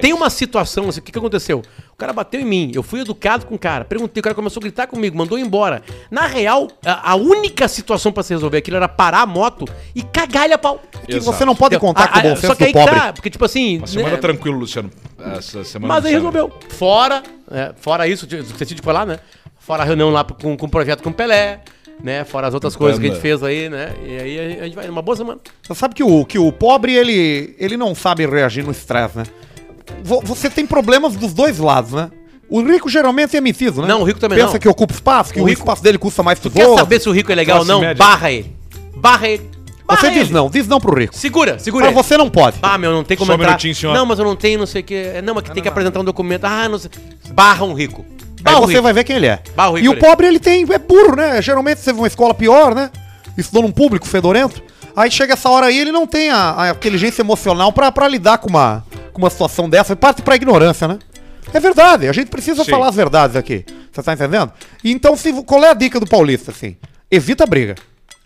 tem uma situação, assim, o que, que aconteceu? O cara bateu em mim, eu fui educado com o cara, perguntei, o cara começou a gritar comigo, mandou embora. Na real, a, a única situação pra se resolver aquilo era parar a moto e cagar ele a pau. Que Exato. você não pode contar com o bom senso Só que aí pobre. tá, porque tipo assim... Uma semana né, tranquilo, Luciano. Essa semana Mas aí resolveu. Fora, é, fora isso, que você tinha de falar, né? Fora a reunião lá com, com o projeto com o Pelé, né? Fora as outras coisas que a gente fez aí, né? E aí a gente vai numa boa semana. Você sabe que o, que o pobre, ele, ele não sabe reagir no estresse, né? Vo- Você tem problemas dos dois lados, né? O rico geralmente é metido, né? Não, o rico também Pensa não. que ocupa espaço, que O o, rico- espaço dele custa mais que Tu os quer saber se o rico é legal ou Classe não? média. Barra ele. Barra ele. Barra Você ele. diz não, diz não pro rico. Segura, segura Pra ele. você não pode. Ah, meu, não tem como Só um entrar. minutinho, senhor. Não, mas eu não tenho, não sei o que. Não, mas que tem que apresentar um documento. Ah, não sei. Barra um rico. Aí você rico. vai ver quem ele é. Barra o rico e o ali. pobre, ele tem, é burro, né? Geralmente você vê uma escola pior, né? Estudou num público fedorento. Aí chega essa hora aí, ele não tem a, a inteligência emocional pra, pra lidar com uma, com uma situação dessa. E parte pra ignorância, né? É verdade, a gente precisa Sim. falar as verdades aqui. Você tá entendendo? Então, se, qual é a dica do paulista, assim? Evita a briga.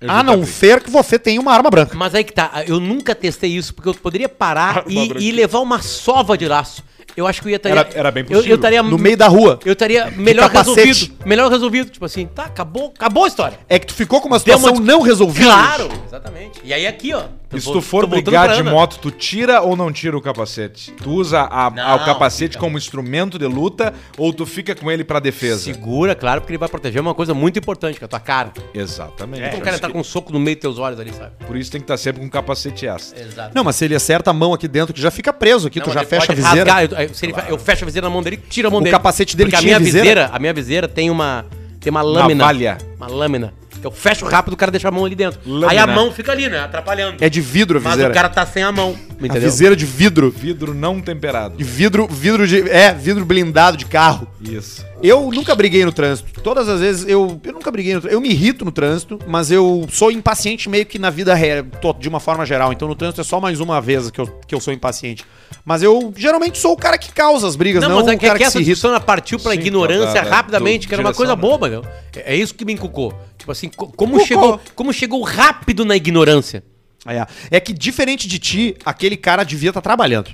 Evita a não a briga. ser que você tenha uma arma branca. Mas aí que tá, eu nunca testei isso, porque eu poderia parar e, e levar uma sova de laço. Eu acho que eu ia estar. Era- era bem Eu, possível. eu estaria No meio da rua. Eu estaria melhor resolvido. Melhor resolvido. Tipo assim, tá, acabou, acabou a história. É que tu ficou com uma uma situação dis- não resolvida. Claro, exatamente. E aí aqui, ó, E se tu for brigar de moto, tu tira ou não tira o capacete? Tu usa a- a- o Não, capacete fica. como instrumento de luta ou tu fica com ele pra defesa? Segura, claro, porque ele vai proteger uma coisa muito importante, que é a tua cara. Exatamente. Então o cara tá com um soco no meio dos teus olhos ali, sabe? Por isso tem que estar sempre com capacete extra. Exato. Não, mas se ele acerta a mão aqui dentro, que já fica preso aqui, tu já fecha a viseira. eu, eu- se ele fa- eu fecho a viseira na mão dele, tira a mão O dele. capacete dele Porque a tinha minha viseira? viseira, a minha viseira tem uma tem uma lâmina. valha. Uma lâmina. Eu fecho rápido, o cara deixa a mão ali dentro. Lâmina. Aí a mão fica ali, né? Atrapalhando. É de vidro a Mas viseira. o cara tá sem a mão. A Entendeu? viseira de vidro. Vidro não temperado. De vidro, vidro de. É, vidro blindado de carro. Isso. Eu nunca briguei no trânsito. Todas as vezes eu. Eu nunca briguei no trânsito. Eu me irrito no trânsito, mas eu sou impaciente meio que na vida real, de uma forma geral. Então no trânsito é só mais uma vez que eu, que eu sou impaciente. Mas eu geralmente sou o cara que causa as brigas, não, Não, mas é o que, cara que que, essa se irrita. partiu pra Sim, ignorância da- da- rapidamente, do- que era uma coisa né? boba, meu. É, é isso que me encucou. Tipo assim, co- como Cucou. chegou, como chegou rápido na ignorância. É. é que diferente de ti, aquele cara devia estar trabalhando.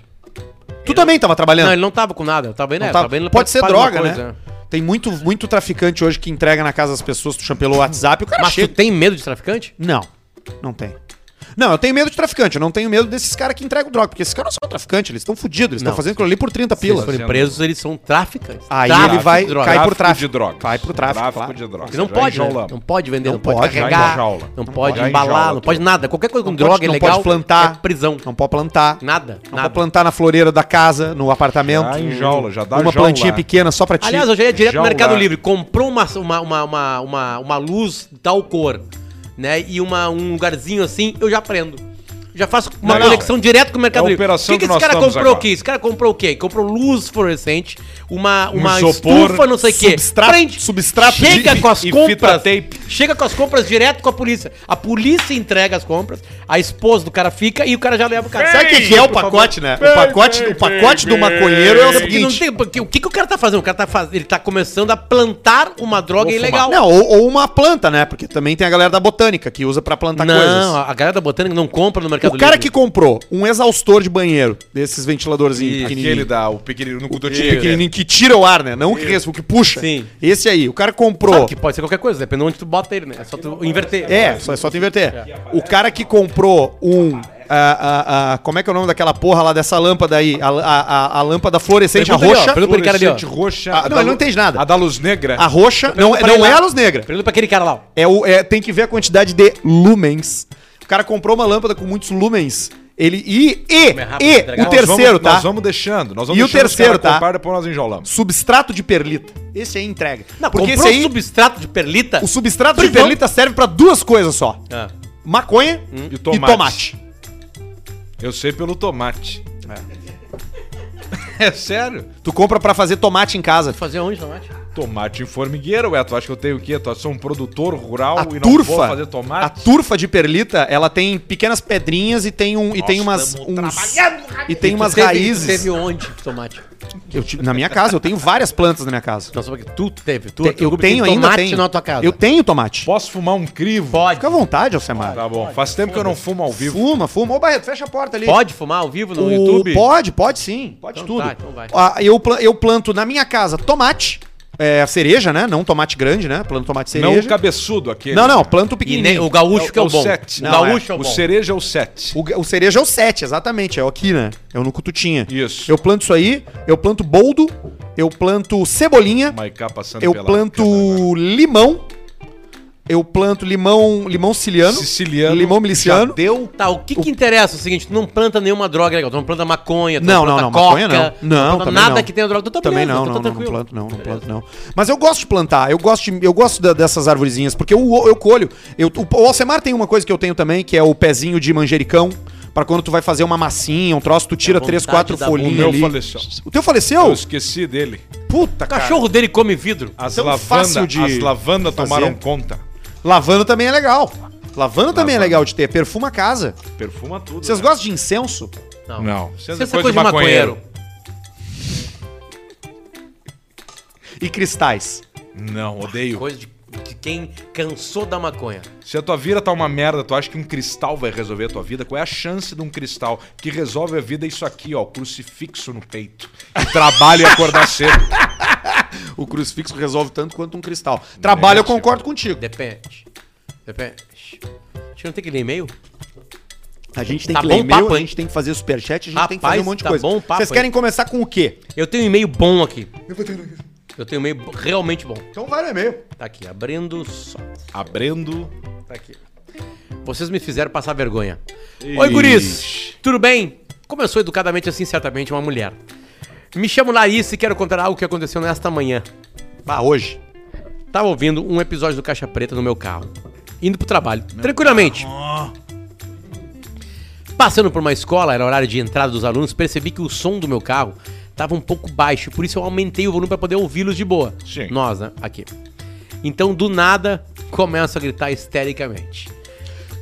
Tu também tava trabalhando. Não, ele não tava com nada. Eu tava indo, Não é, tava- indo Pode ser droga, coisa, né? Tem muito, muito traficante hoje que entrega na casa das pessoas, tu chama pelo WhatsApp, o cara Mas tu chega. tem medo de traficante? Não, não tem. Não, eu tenho medo de traficante, eu não tenho medo desses caras que entregam droga, porque esses caras não são traficantes, eles estão fodidos, eles estão Não. fazendo aquilo ali por 30 Se eles pila. forem presos, eles são traficantes. Aí Tráfico ele vai de droga. cair por Tráfico tráfico. de droga. Vai pro tráfico, Tráfico claro. de droga. Porque não Já pode, né? enjaulamos. Não pode vender, não, Não pode, pode, já carregar, enjaula. não, Não pode embalar, enjaula não pode tudo. nada. Qualquer coisa com Não droga pode- não ilegal pode plantar. é prisão. Não pode plantar. Nada, Não nada. pode plantar na floreira da casa, no apartamento. Já enjaula, já dá Uma jaula. plantinha pequena só pra ti. Aliás, eu já ia direto no Jaular. Mercado Livre. Comprou uma, uma, uma, uma, uma, uma luz de tal cor, né? E uma, um lugarzinho assim, eu já prendo. Já faço uma Não, não. conexão direto com o Mercado É Livre. O que, que que esse cara comprou agora. aqui? Esse cara comprou o quê? Comprou luz fluorescente, uma, uma isopor, estufa, não sei o quê. substrato- Prende, substrato chega de- com as fita compras. tape. Chega com as compras direto com a polícia. A polícia entrega as compras, a esposa do cara fica e o cara já leva o cara. Sabe o que, que é o pacote, né? O pacote, o pacote do maconheiro é o não seguinte. tem, porque o que, que o cara tá fazendo? O cara tá fazendo, ele tá começando a plantar uma droga ilegal. Não, ou, ou uma planta, né? Porque também tem a galera da botânica que usa pra plantar não, coisas. a galera da botânica não compra no Mercado O cara Livre. que comprou um exaustor de banheiro, desses ventiladorzinhos Isso. Aquele pequenininhos. da, o pequenininho no O cututinho. pequenininho que tira o ar, né? Não o que, res- o que puxa. Sim. Esse aí, o cara comprou. Sabe que pode ser qualquer coisa, dependendo de onde tu bota ele, né? É só tu inverter. É, só, é só tu inverter. O cara que comprou um. ah, ah, ah, como é que é o nome daquela porra lá dessa lâmpada aí? A, a, a- a lâmpada fluorescente, a Pergunta roxa. pergunta pra ele, cara ali, ó. Roxa. Ah, a não, da ele não entende nada. A da luz negra. A roxa não, é- não é lá. a luz negra. Pergunta pra aquele cara lá, ó. É o, é, tem que ver a quantidade de lumens. O cara comprou uma lâmpada com muitos lumens. Ele, e e, é rápido e entregar. o Nós terceiro, vamos, tá? Nós vamos deixando. Nós vamos E o terceiro, tá? comprar, depois nós enjaulamos. Substrato de perlita. Esse aí entrega. Não, Porque esse comprou aí, substrato de perlita. o substrato de Prisão. perlita serve pra duas coisas só: Ah. maconha E e tomate. tomate. Eu sei pelo tomate. É. sério? Tu compra pra fazer tomate em casa. Fazer onde, tomate? Tomate em formigueira, ué. Tu acha que eu tenho o quê? Tu acha que sou um produtor rural A e não turfa, vou fazer a tomate? turfa de perlita, ela tem pequenas pedrinhas e tem um e tem umas uns, e tem umas teve, raízes. Teve onde tomate? Eu na minha casa, eu tenho várias plantas na minha casa. Só porque tu teve. Tu, Te- teu eu tenho tem ainda tomate tenho. na tua casa. Eu tenho tomate. Posso fumar um crivo? Pode. Fica à vontade, Alcemar. Tá bom. Faz tempo que eu não fumo ao vivo. Fuma, fuma. Ô, Barreto, fecha a porta ali. Pode fumar ao vivo no O- YouTube? Pode, pode sim. Pode Então tudo. tá, então vai. Ah, eu, eu planto na minha casa tomate, é, cereja, né? Não tomate grande, né? Planto tomate Não cereja. o cabeçudo aquele. Não, não, planto E pequenininho. nem- o gaúcho que é o, bom. sete. O Não, gaúcho é, o O bom. cereja é o 7. O, o cereja é o 7, exatamente. É o aqui, né? É o no cututinha. Isso. Eu planto isso aí, eu planto boldo, eu planto cebolinha, Maiká passando eu pela planto limão, eu planto limão, limão siciliano, Siciliano. limão miliciano. Já deu. Tá, o que que interessa? É o seguinte, tu não planta nenhuma droga legal, tu não planta maconha, tu Não, planta não, não, maconha não. Não, planta também nada não. que tenha droga, tu tá Também beleza, não, tu não, tá não, não planto não, não planto não. Mas eu gosto de plantar, eu gosto, de- eu gosto da- dessas arvorezinhas, porque eu, eu colho. Eu, o, o Alcemar tem uma coisa que eu tenho também, que é o pezinho de manjericão, pra quando tu vai fazer uma massinha, um troço, tu tira três, quatro folhinhas meu ali. faleceu. O teu faleceu? Eu esqueci dele. Puta, O cara. cachorro dele come vidro. As lavandas de as lavanda fazer. tomaram conta. Lavando também é legal. Lavando também é legal de ter, perfuma a casa. Perfuma tudo. Vocês né? gostam de incenso? Não. Não. Isso é coisa, de maconheiro. E cristais? Não, odeio. Coisa de, de quem cansou da maconha. Se a tua vida tá uma merda, tu acha que um cristal vai resolver a tua vida? Qual é a chance de um cristal que resolve a vida? É isso aqui, ó, o crucifixo no peito. Que trabalha e acordar [LAUGHS] cedo. [LAUGHS] O crucifixo resolve tanto quanto um cristal. Trabalho, eu concordo contigo. Depende. Depende. A gente não tem que ler e-mail? A gente tem Tá que bom ler e-mail, papo, a hein? gente tem que fazer superchat, a gente tem que Rapaz, fazer um monte de tá coisa. bom papo, Vocês hein? querem começar com o quê? Eu tenho um e-mail bom aqui. Eu tenho um e-mail bo- realmente bom. Então vai no e-mail. Tá aqui, abrindo só. Abrindo. Tá aqui. Vocês me fizeram passar vergonha. Oi, guris! Tudo bem? Começou educadamente assim, certamente, uma mulher. Me chamo Larissa e quero contar algo que aconteceu nesta manhã. Ah, hoje. Tava ouvindo um episódio do Caixa Preta no meu carro. Indo pro trabalho. tranquilamente. Passando por uma escola, era horário de entrada dos alunos, percebi que o som do meu carro tava um pouco baixo, por isso eu aumentei o volume para poder ouvi-los de boa. Sim. Nós, né? Aqui. Então, do nada, começo a gritar histericamente.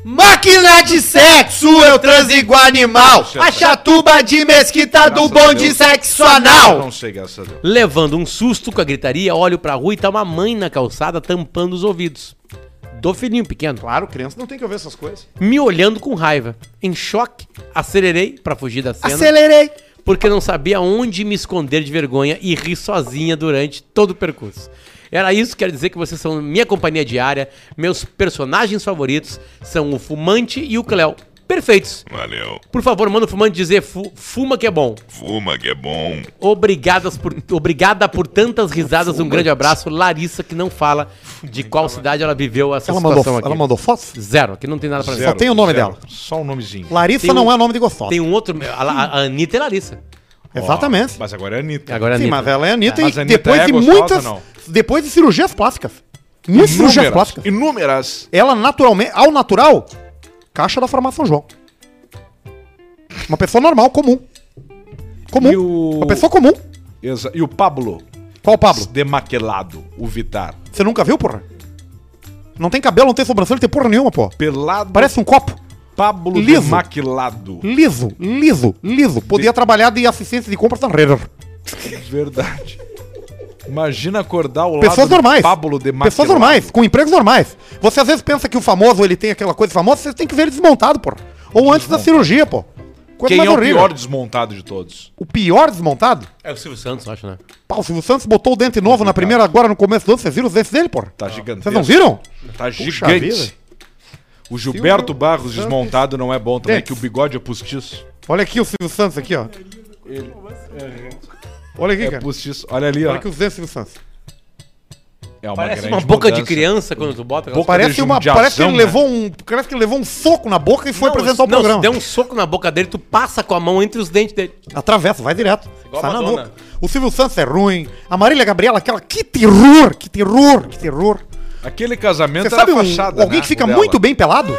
Máquina de sexo, eu transo igual animal. A chatuba de mesquita do bonde sexo anal. não sei, graças a Deus. Levando um susto com a gritaria, olho pra rua e tá uma mãe na calçada tampando os ouvidos. Do filhinho pequeno. Claro, criança não tem que ouvir essas coisas. Me olhando com raiva. Em choque, acelerei pra fugir da cena. Acelerei. porque não sabia onde me esconder de vergonha e ri sozinha durante todo o percurso. Era isso, quer dizer que vocês são minha companhia diária, meus personagens favoritos são o Fumante e o Cléo. Perfeitos. Valeu. Por favor, manda o Fumante dizer fu- fuma que é bom. Fuma que é bom. Obrigadas por, obrigada por tantas risadas. Um grande abraço. Larissa, que não fala de qual cidade ela viveu essa Ela situação mandou, aqui. ela mandou fotos? Zero, aqui não tem nada pra ver. Só tem o nome zero. dela. Só o nomezinho. Larissa Tem não um- é nome de gostosa. Tem um outro, a, a, a Anitta e Larissa. Exatamente. Mas agora é Anitta. Agora a Sim, Anitta. mas ela é Anitta Mas e a Anitta depois é de gostosa, muitas. não? Depois de cirurgias plásticas. Muitas cirurgias Inúmeras. plásticas. Inúmeras. Ela naturalmente, ao natural, caixa da farmácia São João. Uma pessoa normal, comum. Comum. E o- Uma pessoa comum. Exa- E o Pablo? Qual o Pablo? Demaquelado. O Vitar. Você nunca viu, porra? Não tem cabelo, não tem sobrancelha, não tem porra nenhuma, pô. Pelado. Parece um copo. Pablo liso. Demaquelado. Liso, liso, liso. Podia trabalhar de assistência de compras na Renner. Verdade. Imagina acordar ao Pessoas lado normais. Pablo Demaquelado. Pessoas normais, com empregos normais. Você às vezes pensa que o famoso ele tem aquela coisa famosa, você tem que ver ele desmontado, porra. Ou antes da cirurgia, pô. Coisa Quem mais é o horrível. pior desmontado de todos? O pior desmontado? É o Silvio Santos, acho, né? Pá, o Silvio Santos botou o dente novo na primeira, agora no começo do ano. Vocês viram os dentes dele, porra? Tá gigantesco. Vocês não viram? Tá Puxa gigante. vida. O Gilberto Silvio Barros Santos. desmontado não é bom também, que o bigode é postiço. Olha aqui o Silvio Santos aqui, ó. Olha aqui, É cara. postiço. Olha ali, ó. Olha aqui os dentes do Silvio Santos. É uma Parece grande uma boca de mudança. criança quando tu bota aquelas Boca Parece, de uma, judiação, parece que ele né? levou um. Parece que ele levou um soco na boca e foi apresentar o não, programa. se der um soco na boca dele, tu passa com a mão entre os dentes dele. Atravessa, vai direto. Igual Sai na Madonna. boca. O Silvio Santos é ruim. A Marília Gabriela, aquela. Que terror! Que terror! Que terror! Aquele casamento Você era sabe um- fachada, alguém né, que fica o dela. muito bem pelado?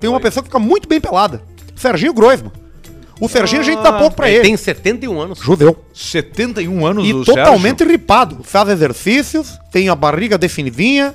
Tem uma pessoa que fica muito bem pelada. Serginho Groisman. O Serginho a gente dá pouco pra ele. Tem 71 anos. Judeu. 71 anos E o totalmente Sérgio. ripado. Faz exercícios, tem a barriga definidinha.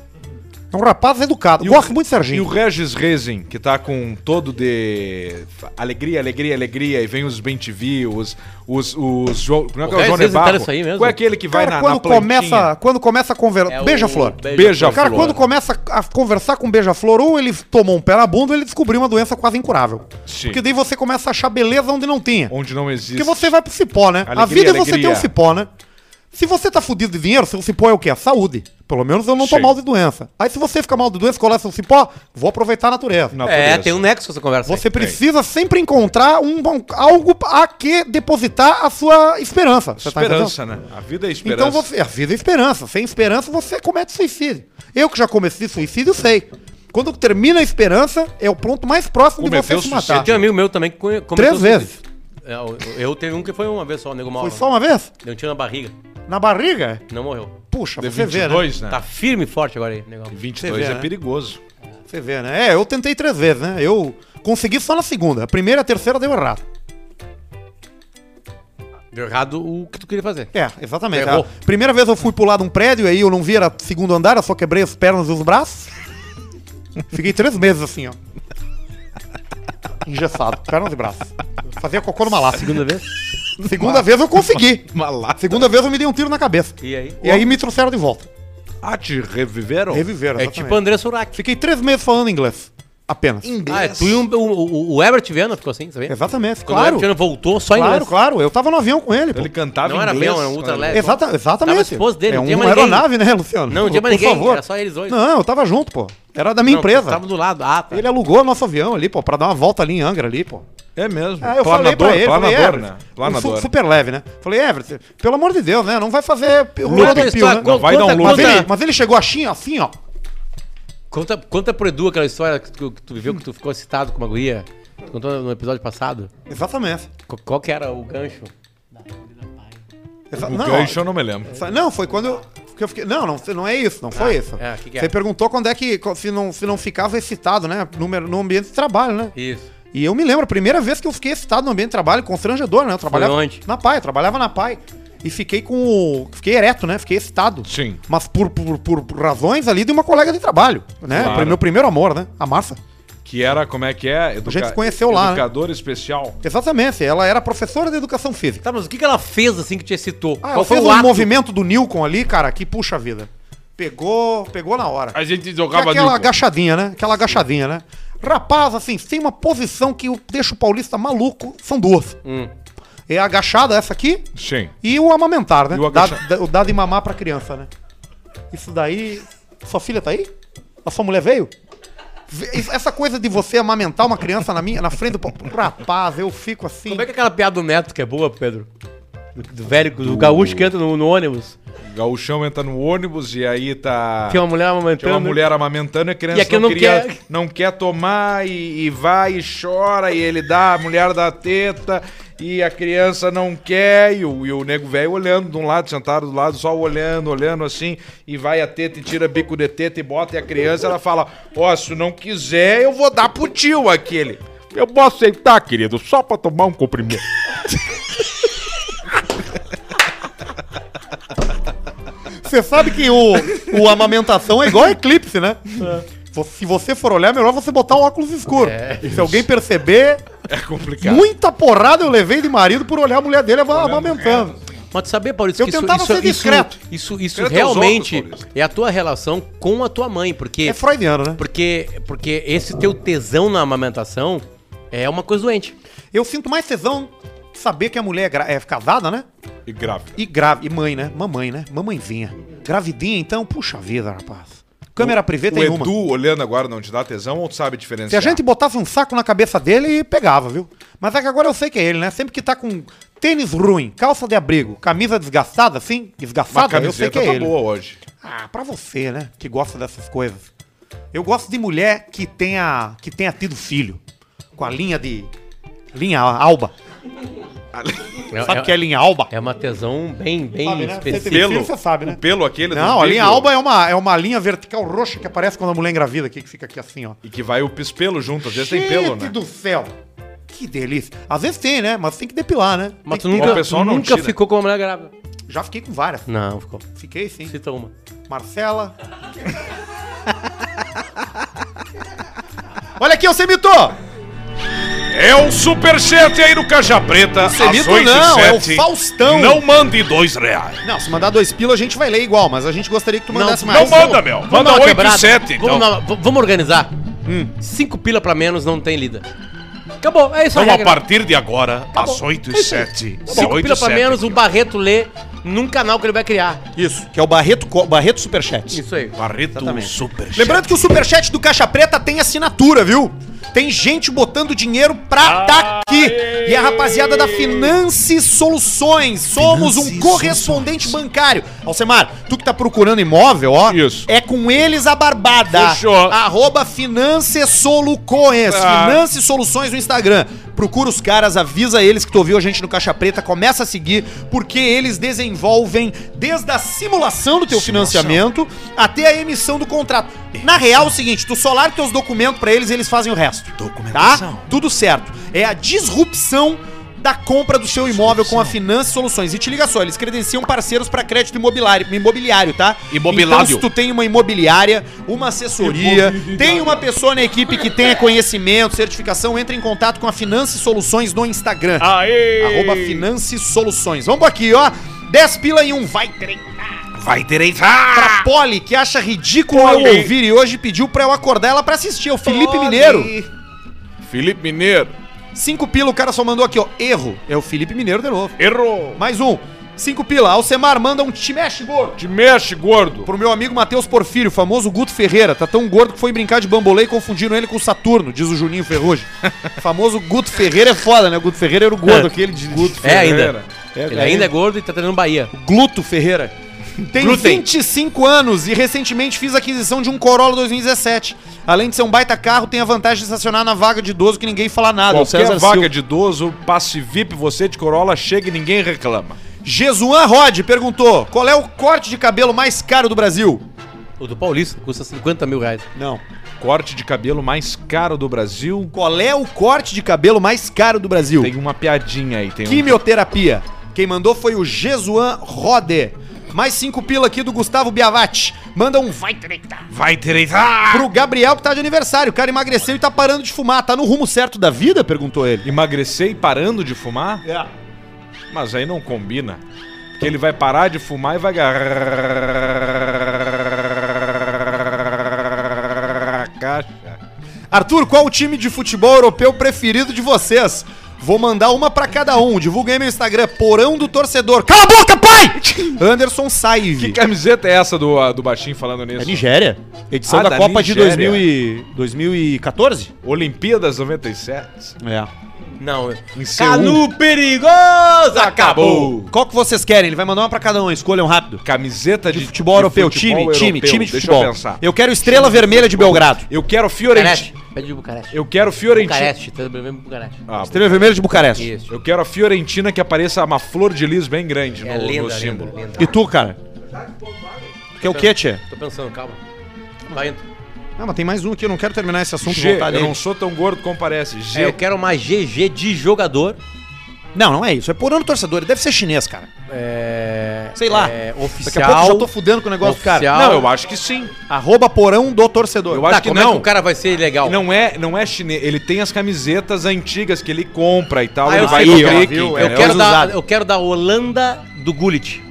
É um rapaz educado. E o- Gosto muito do E o Serginho. Regis Rezin, que tá com todo de alegria, alegria, alegria, e vem os bem TV, os. os, os jo... Como é que é o João tá Nebarro? nesse aí mesmo? Qual é aquele que vai Cara, na, quando, na plantinha? começa, quando começa a conversar. É Beija-flor. Beija-flor. Cara, quando começa a conversar com beija-flor, ou ele tomou um pé na bunda, ou ele descobriu uma doença quase incurável. Sim. Porque daí você começa a achar beleza onde não tinha. Onde não existe. Porque você vai pro cipó, né? a Alegria, vida é você ter um cipó, né? Se você tá fudido de dinheiro, seu cipó é o quê? A saúde. Pelo menos eu não tô Sim. mal de doença. Aí se você fica mal de doença, colar seu cipó, vou aproveitar a natureza. Natureza. É, tem um nexo essa conversa. aí. Você precisa sempre encontrar um, um- algo a que depositar a sua esperança. Você tá entendendo? Esperança, né? A vida é esperança. Então você. A vida é esperança. Sem esperança, você comete suicídio. Eu que já cometi suicídio, sei. Quando termina a esperança, é o ponto mais próximo de você se suicídio. matar. Tem um amigo meu também que cometeu Três suicídio. vezes. É, eu, eu teve um que foi uma vez só, o nego mal. Foi só uma vez? Deu um tiro na barriga. Na barriga? Não morreu. Puxa, De você vê, né? 22, né? Tá firme e forte agora aí, negão. 22 Você vê, é né? perigoso. Você vê, né? É, eu tentei três vezes, né? Eu consegui só na segunda. A primeira e a terceira deu errado. Deu errado o que tu queria fazer. É, exatamente. Errou. A primeira vez eu fui pular de um prédio, aí eu não vi, era segundo andar, eu só quebrei as pernas e os braços. [LAUGHS] Fiquei três meses assim, ó. [LAUGHS] Engessado, pernas e braços. Fazia cocô numa lata. Segunda vez? Segunda vez eu consegui. [LAUGHS] Uma lata. Segunda vez eu me dei um tiro na cabeça. E aí? E aí me trouxeram de volta. Ah, te reviveram? Reviveram, É exatamente. tipo André Surak. Fiquei três meses falando inglês. Apenas. Ah, é tu e o, o, o Herbert Viana ficou assim, sabia? Exatamente, Quando o Herbert claro. Viana voltou, só em Claro, inglês. claro. Eu tava no avião com ele, pô. Ele cantava Não era inglês. avião, era um ultra leve. Exata, exatamente. Tava a esposa dele, é não tinha uma mais ninguém. aeronave, né, Luciano? Não, não tinha mais Por ninguém, favor. era só eles dois. Não, eu tava junto, pô. Era da minha Não, empresa. Tava do lado. Ah, tá. Ele alugou nosso avião ali, pô, pra dar uma volta ali em Angra ali, pô. É mesmo. Ah, eu falei pra ele, falei, planador, Everett, né? um Planador. su- super leve, né? Falei, Everett, pelo amor de Deus, né? Não vai fazer o Conta a Rodopio, história, né? conta- vai dar um conta- loop. Mas conta- ele, mas ele chegou assim, assim, ó. Conta, conta pro Edu aquela história que tu, que tu viveu, que tu ficou excitado com uma guria. Tu contou no episódio passado. Exatamente. Qual, qual que era o gancho? O não, gancho eu não me lembro. não, foi quando eu, que eu fiquei. Não, não, não é isso, não foi isso. é, que que é? Você perguntou quando é que. Se não, se não ficava excitado, né? No, no ambiente de trabalho, né? Isso. E eu me lembro, a primeira vez que eu fiquei excitado no ambiente de trabalho, constrangedor, né? Eu trabalhava onde? na PAI, eu trabalhava na PAI. E fiquei com o. Fiquei ereto, né? Fiquei excitado. Sim. Mas por, por, por- por razões ali de uma colega de trabalho, né? Claro. Meu primeiro amor, né? A Massa. Que era, como é que é? Educa... gente se conheceu lá, né? Educador especial. Exatamente, ela era professora de educação física. Tá, mas o que, que ela fez assim que te excitou? Ah, ela fez um movimento do Nilcon ali, cara, que puxa vida. Pegou, pegou na hora. A gente Que é jogava aquela Newton. agachadinha, né? Aquela agachadinha, né? Rapaz, assim, tem uma posição que eu deixo o paulista maluco, são duas. Hum. É a agachada, essa aqui, Sim. e o amamentar, né? E o Dá- agacha- dá- o dado de mamar pra criança, né? Isso daí. Sua filha tá aí? A sua mulher veio? Essa coisa de você amamentar uma criança na minha, na frente do. pa- Rapaz, eu fico assim. Como é que é aquela piada do Neto que é boa, Pedro? Do, do velho, do gaúcho que entra no, no ônibus. O gauchão entra no ônibus e aí tá... Tem uma mulher amamentando. Tinha uma mulher amamentando e a criança E aqui não, não queria, quer. não quer tomar e, e vai e chora e ele dá, a mulher dá a teta e a criança não quer e o, e o nego velho olhando de um lado, sentado do lado, só olhando, olhando assim e vai a teta e tira bico de teta e bota e a criança ela fala, ó, se não quiser eu vou dar pro tio aquele. Eu posso aceitar, querido, só pra tomar um comprimento. Você sabe que o, o amamentação é igual a eclipse, né? Vo- Se você for olhar, é melhor você botar um óculos escuro. Se alguém perceber, [LAUGHS] É complicado. muita porrada eu levei de marido por olhar a mulher dele ama- amamentando. Mas tu sabia, Paulista, Eu que isso, tentava isso, ser discreto. isso, isso, isso realmente outros, é a tua relação com a tua mãe, porque, É freudiano, né? porque, porque esse teu tesão na amamentação é uma coisa doente. Eu sinto mais tesão de saber que a mulher é, é casada, né? E grave. E grave. E mãe, né? Mamãe, né? Mamãezinha. Gravidinha, então, puxa vida, rapaz. Câmera privê O tem Edu uma. olhando agora não te dá tesão ou tu sabe Se diferenciar? a gente botasse um saco na cabeça dele, pegava, viu? Mas é que agora eu sei que é ele, né? Sempre que tá com tênis ruim, calça de abrigo, camisa desgastada, assim, desgastada, eu sei que é tá ele. boa hoje. Ah, pra você, né? Que gosta dessas coisas. Eu gosto de mulher que tenha, que tenha tido filho. Com a linha de. Linha alba. É, Sabe o é- que é linha alba? é uma tesão bem, bem Sabe, né? específica. Filho, Pelo, você sabe, né? O pelo aquele Não, a linha alba é uma, é uma linha vertical roxa que aparece quando a mulher engravida aqui, que fica aqui assim, ó. E que vai o pispelo junto, às vezes tem pelo, Gente né? do céu! Que delícia. Às vezes tem, né? Mas tem que depilar, né? Mas tu nunca, tu nunca ficou com uma mulher grávida. Já fiquei com várias. Não, ficou. Fiquei sim. Cita uma. Marcela. [LAUGHS] Olha aqui, ô Semito! É o superchat aí do Caixa Preta. às Semito oito e não, é o sete. Faustão. Não mande dois reais. Não, se mandar dois pila, a gente vai ler igual, mas a gente gostaria que tu mandasse Não, mais. Não manda, meu. Vamos Manda 8 e. 7, então. Vamos, vamos organizar. Hum. Cinco pila pra menos não tem lida. Acabou, é isso Então, a regra. partir de agora, às bom. 8 É e aí. 7. Cinco pila pra menos, o Barreto lê num canal que ele vai criar. Isso, que é o Barreto, Barreto Superchat. Isso aí. Barreto Exatamente. Superchat. Lembrando que o Superchat do Caixa Preta tem assinatura, viu? Tem gente botando dinheiro pra tá aqui. E a rapaziada da Finance Soluções. Somos um Finance correspondente bancário. Alcemar, tu que tá procurando imóvel, ó. Isso. É com eles a barbada. Fechou. Arroba Finance Solucoes. Ah. Finance Soluções no Instagram. Procura os caras, avisa eles que tu ouviu a gente no Caixa Preta, começa a seguir, porque eles desenvolvem desde a simulação do teu Simulação. financiamento até a emissão do contrato. Na real, é o seguinte, tu só larga teus documentos pra eles e eles fazem o resto. Documentação. Tá? Tudo certo. É a disrupção da compra do seu imóvel com a Finance Soluções. E te liga só, eles credenciam parceiros para crédito imobiliário, imobiliário, tá? Imobiliário. Então, se tu tem uma imobiliária, uma assessoria, tem uma pessoa na equipe que tenha conhecimento, certificação, entre em contato com a Finance Soluções no Instagram. Aê! Arroba Finance Soluções. Vamos aqui, ó. 10 pila e um vai treinar. Vai direitar! Pra Polly, que acha ridículo Polly. eu ouvir e hoje pediu pra eu acordar ela pra assistir. É o Felipe Mineiro. Felipe Mineiro. Cinco pila, o cara só mandou aqui, ó. Erro. É o Felipe Mineiro de novo. Errou. Mais um. Cinco pila. Alcemar manda um te mexe, gordo. Te mexe, gordo. Pro meu amigo Matheus Porfírio, famoso Guto Ferreira. Tá tão gordo que foi brincar de bambolê e confundiram ele com o Saturno, diz o Juninho Ferrugem. [LAUGHS] famoso Guto Ferreira é foda, né? O Guto Ferreira era o gordo, aquele de Guto É ainda. É, Ele ainda é gordo e tá treinando Bahia. Gluto Ferreira. Tem Glúten. 25 anos e recentemente fiz a aquisição de um Corolla 2017. Além de ser um baita carro, tem a vantagem de estacionar na vaga de idoso que ninguém fala nada. Qualquer César vaga Silva. de idoso, passe VIP, você de Corolla, chega e ninguém reclama. Jesuan Rod perguntou: qual é o corte de cabelo mais caro do Brasil? O do Paulista custa 50 mil reais. Não. Corte de cabelo mais caro do Brasil. Qual é o corte de cabelo mais caro do Brasil? Tem uma piadinha aí. Tem um... Quimioterapia. Quem mandou foi o Jesuan Rode. Mais cinco pila aqui do Gustavo Biavati. Manda um vai treitar. Vai direitar! Pro Gabriel que tá de aniversário. O cara emagreceu e tá parando de fumar. Tá no rumo certo da vida? Perguntou ele. Emagrecer e parando de fumar? É. Mas aí não combina. Porque ele vai parar de fumar e vai caixa. Arthur, qual o time de futebol europeu preferido de vocês? Vou mandar uma pra cada um. Divulga aí meu Instagram, Porão do Torcedor. Cala a boca, pai! Anderson Que Saive. camiseta é essa do, ah, do baixinho falando nisso? É Nigéria. Edição Ah, da, da Copa de Nigéria. 2000 e... 2014? Olimpíadas 97. É. Não. Em Seul. Canu perigoso! Acabou! Qual que vocês querem? Ele vai mandar uma pra cada um. Escolham rápido. Camiseta de, De futebol europeu, futebol time, time, europeu. time de Deixa futebol. eu pensar. Eu quero Estrela Vermelha de Belgrado. Eu quero. Fiorentina. Pede de Bucareste. Eu quero Fiorentina. Bucareste. Tá bebendo Bucareste. Ah, Estrela Vermelha de Bucareste. Isso. eu quero a Fiorentina que apareça uma flor de lis bem grande É no, lenda, no lenda, símbolo. lenda. E tu, cara? Que é o que, Tchê? Tô pensando, calma. Vai indo. Não, mas tem mais um aqui. Eu não quero terminar esse assunto. G, eu não sou tão gordo como parece. G. É, eu quero uma GG de jogador. Não, não é isso. É porando torcedor. Ele deve ser chinês, cara. É. Sei lá. É, Daqui oficial. a pouco eu já tô fudendo com o negócio do cara. Oficial. Não, eu acho que sim. Arroba porão do torcedor. Eu acho Tá, que como é não. que o cara vai ser legal? Não é, não é chinês. Ele tem as camisetas antigas que ele compra e tal. Ah, ele eu vai sei, no clique? Eu quero, usado. da, eu quero da Holanda do Gullit.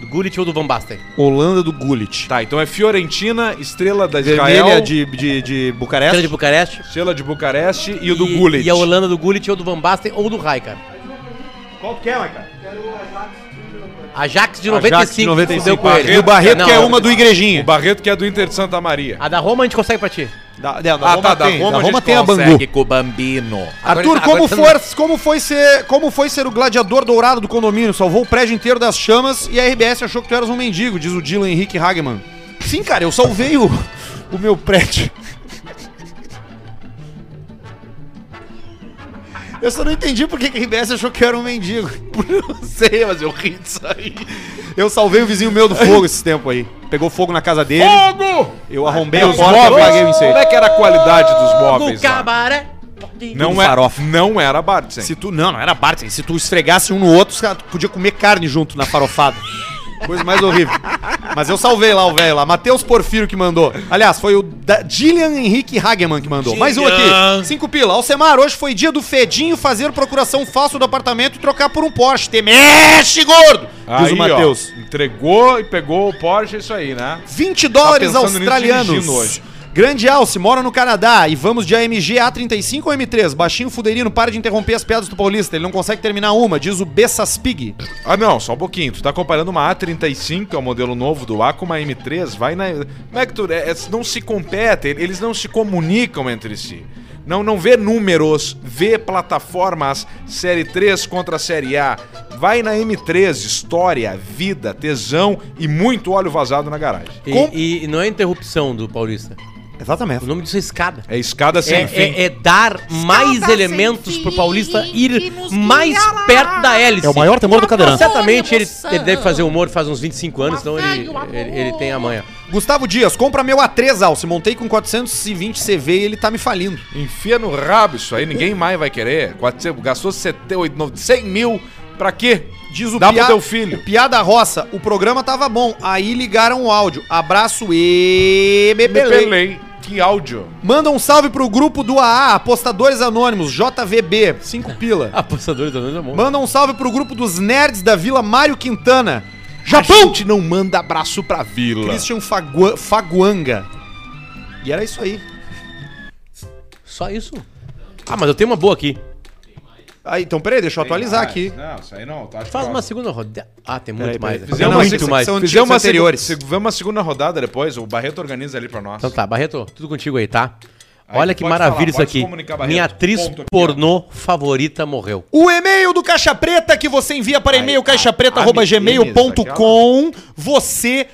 Do Gullit ou do Van Basten. Holanda do Gullit. Tá, então é Fiorentina, Estrela da Israel, Vermelha de, de, de Bucareste. Estrela de Bucareste. Estrela de Bucareste e o do Gullit. E a Holanda do Gullit ou do Van Basten ou do Rai, cara. Qual que é, cara? Ajax de Ajax 95. de 95. fudeu com ele. E o Barreto, Não, que é uma do O Igrejinha. Barreto que é do Inter de Santa Maria. A da Roma a gente consegue pra ti. Da, da, Ah, tá, da Roma, da a Roma gente tem a Bangu. com o Bambino. Arthur, Agora- como, agora for, como, foi ser, como foi ser o gladiador dourado do condomínio? Salvou o prédio inteiro das chamas e a RBS achou que tu eras um mendigo, diz o Dylan Henrique Hageman. Sim, cara, eu salvei o, o meu prédio. Eu só não entendi por que que a RBS achou que eu era um mendigo. [LAUGHS] Não sei, mas eu ri disso aí. Eu salvei o vizinho meu do fogo esse tempo aí. Pegou fogo na casa dele, Fogo! eu arrombei a os porta e móveis? apaguei o incêndio. Como é que era a qualidade dos Do móveis lá? cabaré. Não, Tudo é, farofa. não era Bartzen. Se tu, não, não era Bartzen. Se tu esfregasse um no outro, os caras podiam comer carne junto na farofada. Coisa mais horrível. Mas eu salvei lá o velho lá. Matheus Porfírio que mandou. Aliás, foi o da Gillian Henrique Hageman que mandou. Mais um aqui. Cinco pila. Alcemar, hoje foi dia do Fedinho fazer procuração falsa do apartamento e trocar por um Porsche. Te mexe, gordo! Diz Aí, o Matheus. entregou e pegou o Porsche, é isso aí, né? 20 dólares Tá pensando nisso australianos. Grande Alce, mora no Canadá e vamos de AMG A35 ou M3? Baixinho Fuderino, para de interromper as piadas do Paulista, ele não consegue terminar uma, diz o Bessaspig. Ah, não, só um pouquinho. Tu tá comparando uma A35, que é o modelo novo do A, com uma M3. Vai na. Como é que tu. é- é- não se competem, eles não se comunicam entre si. Não, não vê números, vê plataformas Série 3 contra a Série A. Vai na M3, história, vida, tesão e muito óleo vazado na garagem. E, Com- e não é interrupção do Paulista. Exatamente. O nome disso é escada. É escada sem É, fim. é- é dar mais sem elementos pro Paulista ir mais perto da hélice. É o maior temor do cadeirante. Certamente ele, ele deve fazer humor faz uns 25 anos, então ele, ele, ele tem a manha. Gustavo Dias, compra meu A3 Alce, montei com 420 CV e ele tá me falindo. Enfia no rabo isso aí, ninguém mais vai querer. 400, gastou 70, 80, 100 mil, pra quê? Diz o Dá Pia- pro teu filho. Piada Roça, o programa tava bom, aí ligaram o áudio. Abraço e bebelei. Que áudio. Manda um salve pro grupo do AA, Apostadores Anônimos, JVB, 5 pila. [LAUGHS] Apostadores noite é bom. Manda um salve pro grupo dos nerds da Vila Mário Quintana. Japão! A gente não manda abraço pra vila. Christian Fagua- Faguanga. E era isso aí. Só isso? Ah, mas eu tenho uma boa aqui. Ah, então peraí, deixa eu atualizar mais. aqui. Não, isso aí não. Tá Faz uma segunda rodada. Ah, tem muito Peraí, mais. peraí. Fizemos muito uma mais. secção- Fizemos uma, anteriores. fizemos uma segunda rodada depois, o Barreto organiza ali pra nós. Então tá, Barreto, tudo contigo aí, tá? Aí, Olha que maravilha falar, isso aqui. se. Minha atriz Ponto aqui, ó. pornô favorita morreu. O e-mail do Caixa Preta que você envia para e-mail caixapreta.gmail.com. Você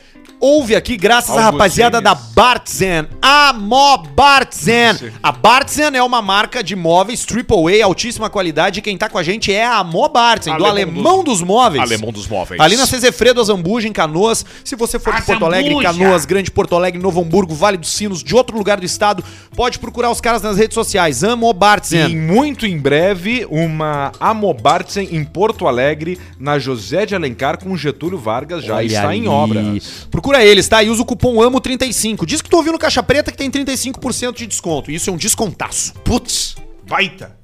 ouve aqui graças à rapaziada da. Bartzen. A Mo Bartzen. Sim. A Bartzen é uma marca de móveis AAA, altíssima qualidade. E quem tá com a gente é a Mo Bartzen, do Alemão Alemão dos, Móveis. Alemão dos móveis. Ali na Cezefredo, Azambuja, em Canoas. Se você for de Porto Alegre, Canoas, Grande Porto Alegre, Novo Hamburgo, Vale dos Sinos, de outro lugar do estado, pode procurar os caras nas redes sociais. Amo E Bartzen. muito em breve, uma Amobartzen em Porto Alegre, na José de Alencar, com Getúlio Vargas, já Olha está em ali. obras. Procura eles, tá? E usa o cupom AMO35. Diz que tu ouviu no Caixa Preta que tem 35% de desconto. Isso é um descontaço. Putz, baita.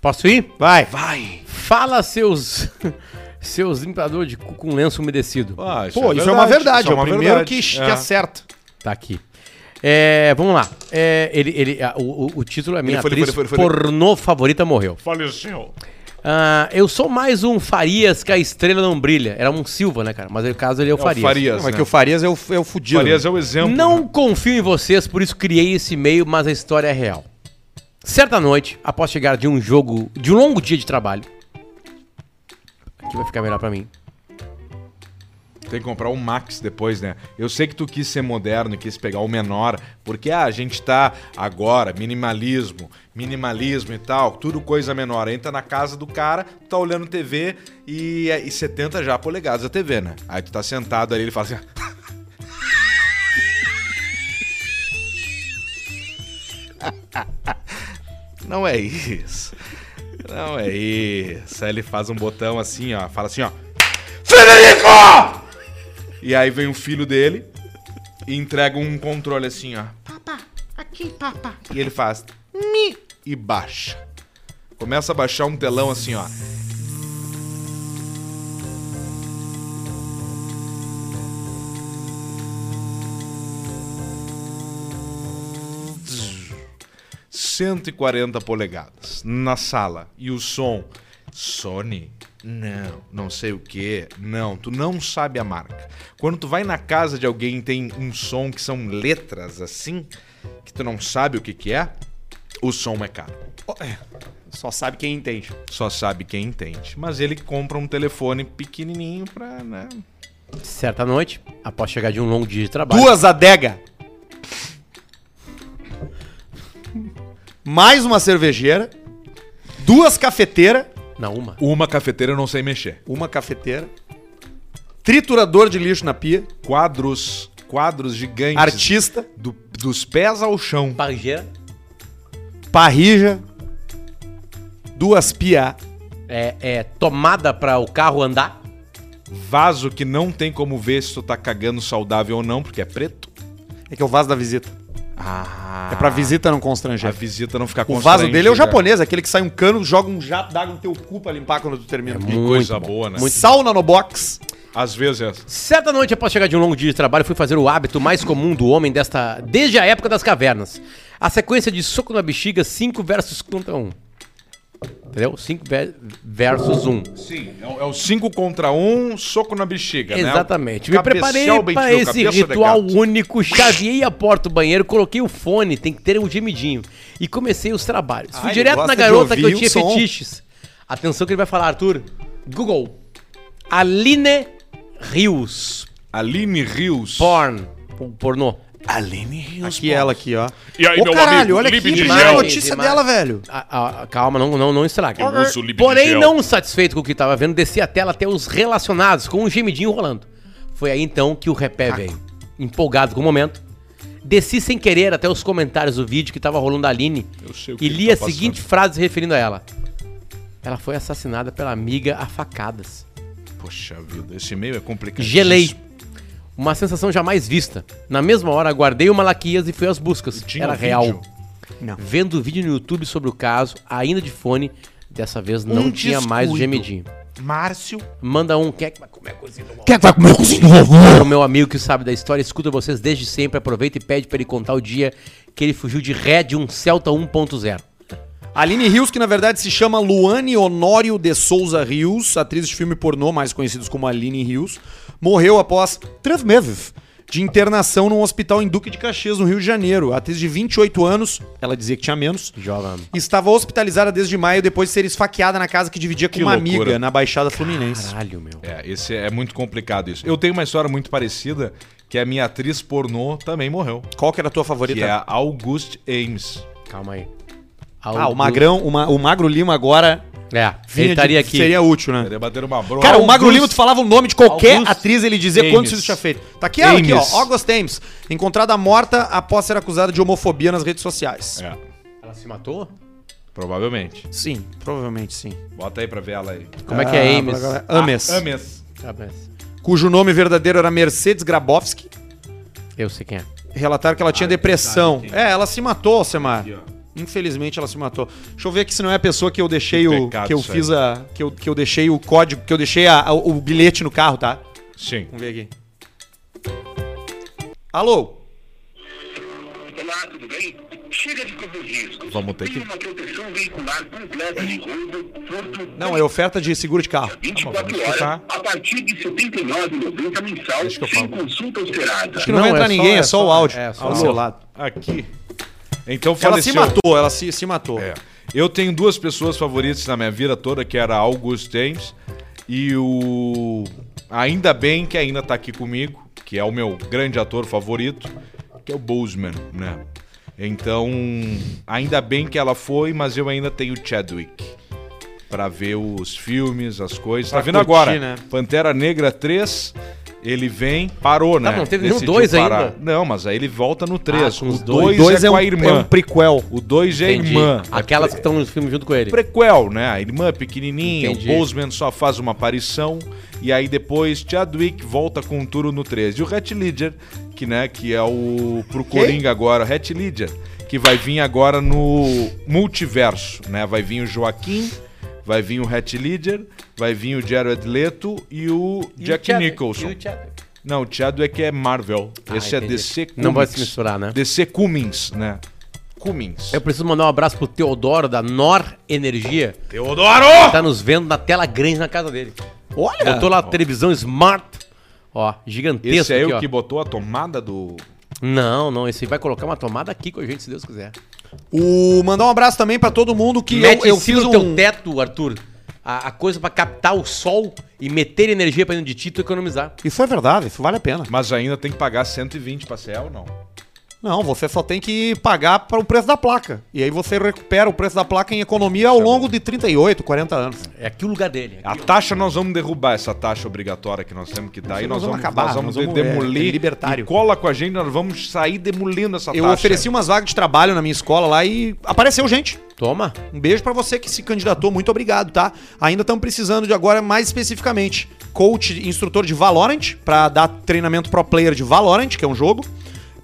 Posso ir? Vai. Vai. Fala, seus. [LAUGHS] seus limpadores de cu com lenço umedecido. Ah, Pô, isso é uma verdade. isso É o primeiro que, verdade. que É. acerta. Tá aqui. É, vamos lá. É, ele, ele, ah, o, o- título é Minha foi, ele atriz foi, ele foi, ele foi. pornô favorita morreu. Faleceu. Ah, eu sou mais um Farias que a estrela não brilha. Era um Silva, né, cara? Mas no caso ele é o É o Farias. Farias, Não, mas né? que o Farias é o, é o fudido. Farias é o exemplo. Não né? confio em vocês, por isso criei esse e-mail, mas a história é real. Certa noite, após chegar de um jogo, de um longo dia de trabalho, aqui vai ficar melhor pra mim. Tem que comprar um Max depois, né? Eu sei que tu quis ser moderno quis pegar o menor, porque ah, a gente tá agora, minimalismo, minimalismo e tal, tudo coisa menor. Entra na casa do cara, tá olhando TV e, e 70 já polegadas a TV, né? Aí tu tá sentado ali, ele fala assim. [LAUGHS] Não é isso. Não é isso. Aí ele faz um botão assim, ó. Fala assim, ó. Federico! E aí vem o filho dele e entrega um controle assim, ó. Papá, aqui, papá. E ele faz mi e baixa. Começa a baixar um telão assim, ó. Cento e quarenta polegadas na sala e o som Sony não, não sei o que. Não, tu não sabe a marca. Quando tu vai na casa de alguém e tem um som que são letras assim, que tu não sabe o que que é, o som é caro. Só sabe quem entende. Só sabe quem entende. Mas ele compra um telefone pequenininho pra, né? Certa noite, após chegar de um longo dia de trabalho, Duas adega. Mais uma cervejeira. Duas cafeteiras. Não uma, Uma cafeteira eu não sei mexer. Uma cafeteira. Triturador de lixo na pia. Quadros, quadros gigantes. Artista. do- dos pés ao chão. barrigeira, Parrija. Duas pia. é, é tomada para o carro andar, Vaso que não tem como ver se tu tá cagando saudável ou não, porque é preto. É que é o vaso da visita. Ah. É pra visita não A constranger. visita não ficar O vaso dele é o constrangida. japonês, aquele que sai um cano, joga um jato d'água no teu cu pra limpar quando tu termina. Que coisa boa, né? Sauna no box. Às vezes. Certa noite, após chegar de um longo dia de trabalho, fui fazer o hábito mais comum do homem desta desde a época das cavernas. A sequência de soco na bexiga, 5 versus contra 1. Um. Entendeu? 5 versus 1. Um. Sim, é o 5 contra 1, um, soco na bexiga, né? Exatamente. Me Cabecear preparei para esse ritual único, chaveei a porta do banheiro, coloquei o fone, tem que ter um gemidinho, e comecei os trabalhos. Ah, Fui ele direto na garota que eu tinha som. fetiches. Atenção que ele vai falar, Arthur. Google. Aline Rios. Aline Rios. Porn. Pornô. Aline Rios. Aqui ela aqui, ó. E aí, Ô meu caralho, amigo, olha aqui, de mano, a gel. notícia Demais. dela, velho. Ah, ah, calma, não, não, não estrague. Eu uso Porém, gel. não satisfeito com o que estava vendo, desci a tela até os relacionados, com um gemidinho rolando. Foi aí então que o repé veio. Empolgado com o momento. Desci sem querer até os comentários do vídeo que tava rolando da Aline Eu sei o e que li ele a tá seguinte frase se referindo a ela. Ela foi assassinada pela amiga a facadas. Poxa vida, esse e-mail é complicado. Gelei. Uma sensação jamais vista. Na mesma hora, guardei o Malaquias e fui às buscas. tinha Era um real. vídeo? Não. Vendo o vídeo no YouTube sobre o caso, ainda de fone, dessa vez não Um tinha mais o descuido. gemidinho. Márcio. Manda um. Quem é que vai comer cozido? Quem é que vai comer cozinha do vovô? Para o meu amigo que sabe da história, escuta vocês desde sempre, aproveita e pede pra ele contar o dia que ele fugiu de ré de um Celta 1.0. Aline Rios, que na verdade se chama Luane Honório de Souza Rios, atriz de filme pornô, mais conhecidos como Aline Rios, morreu após três meses de internação num hospital em Duque de Caxias, no Rio de Janeiro. A atriz de 28 anos, ela dizia que tinha menos, Joga. estava hospitalizada desde maio depois de ser esfaqueada na casa que dividia com Que uma loucura. amiga na Baixada Fluminense. Caralho, meu. É, esse é muito complicado isso. Eu tenho uma história muito parecida, que a minha atriz pornô também morreu. Qual que era a tua favorita? Que é a Auguste Ames. Calma aí. Ah, o Magrão, o, Ma- o Magro Lima agora É, vinha ele estaria de- aqui. seria útil, né? Queria bater uma bronca. Cara, o Magro Lima, tu falava o nome de qualquer Auguste atriz, ele dizia Ames. quantos isso tinha feito. Tá aqui ela, aqui, ó. Ames. August Ames. Encontrada morta após ser acusada de homofobia nas redes sociais. É, Ela se matou? provavelmente. Sim, provavelmente sim. Bota aí pra ver ela aí. Como é que é Ah, Ames? pra- Ames. Ah, Ames. Ah, mas Cujo nome verdadeiro era Mercedes Grabowski. Eu sei quem é. Relataram que ela tinha Ah, depressão. sabe quem É, ela se matou, Semar. Aqui, ó. Infelizmente ela se matou. Deixa eu ver aqui se não é a pessoa que eu deixei Que o. pecado Que eu fiz a. Que eu, que eu deixei o código, que eu deixei a- a- o bilhete no carro, tá? Sim. Vamos ver aqui. Alô? Olá, tudo bem? Chega de correr riscos. Vamos ter que- uma proteção veicular completa de roubo, furto... Não, é oferta de seguro de carro. 24 vamos horas, a partir de R$ 79,90 mensal, Deixa que eu sem consulta alterada. Acho que não, Não, vai entrar é só- ninguém, é, é só, o só- áudio. é, só Ao o lado. Aqui. Então Ela faleceu. se matou, ela se, se matou. É. Eu tenho duas pessoas favoritas na minha vida toda, que era August Ames e o... Ainda bem que ainda tá aqui comigo, que é o meu grande ator favorito, que é o Boseman, né? Então, ainda bem que ela foi, mas eu ainda tenho Chadwick. Pra ver os filmes, as coisas. Pra tá vendo curtir, agora? né? Pantera Negra 3, ele vem, parou, né? não teve nenhum Decidiu dois parar. ainda? Não, mas aí ele volta no 3. Ah, o os dois. 2 é, um, com a irmã. é um prequel. O 2 é a irmã. Aquelas que estão no filme junto com ele. prequel, né? A irmã pequenininha, Entendi. o Boseman só faz uma aparição e aí depois Chadwick volta com um turo no 13. E o Hat Ledger, que né, que é o pro Coringa agora, o Hat Ledger, que vai vir agora no multiverso, né? Vai vir o Joaquim, vai vir o Hat Ledger, vai vir o Jared Leto e o Jack Nicholson. Não, o Chadwick é Marvel. Ah, Esse é entendi. DC Comics. Não vai se misturar, né? DC Cummins, né? Cummins. Eu preciso mandar um abraço pro Teodoro da Nor Energia. Teodoro! Tá nos vendo na tela grande na casa dele. Olha! Botou lá a televisão Smart. Ó, gigantesco Esse é aqui, o ó. que botou a tomada do. Não, não, esse vai colocar uma tomada aqui com a gente, se Deus quiser. O, mandar um abraço também pra todo mundo que Mete eu, eu em cima fiz do um... teu teto, Arthur. A, a coisa pra captar o sol e meter energia pra dentro de ti e tu economizar. Isso é verdade, isso vale a pena. Mas ainda tem que pagar 120 pra CEL, não? Não, você só tem que pagar para o preço da placa. E aí você recupera o preço da placa em economia ao longo de 38, 40 anos. É aqui o lugar dele. A Aqui, taxa nós vamos derrubar essa taxa obrigatória que nós temos que dar e nós, vamos, acabar, nós vamos, nós vamos- demolir. é, é libertário. E cola com a gente, nós vamos sair demolindo essa Eu taxa. ofereci umas vagas de trabalho na minha escola lá e apareceu gente. Toma. Um beijo pra você que se candidatou, muito obrigado, tá? Ainda estamos precisando de agora mais especificamente coach, instrutor de Valorant pra dar treinamento pro player de Valorant, que é um jogo.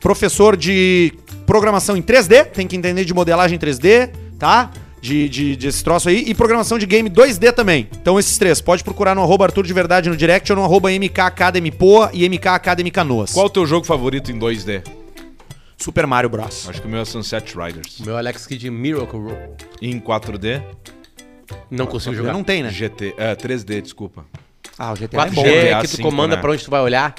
Professor de programação em 3D, tem que entender de modelagem 3D, tá? De, de, de esse troço aí. E programação de game 2D também. Então esses três, pode procurar no arroba Arthur de Verdade no direct ou no arroba MK Academy Poa e MK Academy Canoas. Qual o teu jogo favorito em 2D? Super Mario Bros. Acho que o meu é Sunset Riders. O meu Alex Kidd Miracle Roll. E em 4D? Não consigo jogar. não tem, né? GT. É, 3D, desculpa. Ah, o GTA 4G é bom. GTA que tu comanda né? pra onde tu vai olhar.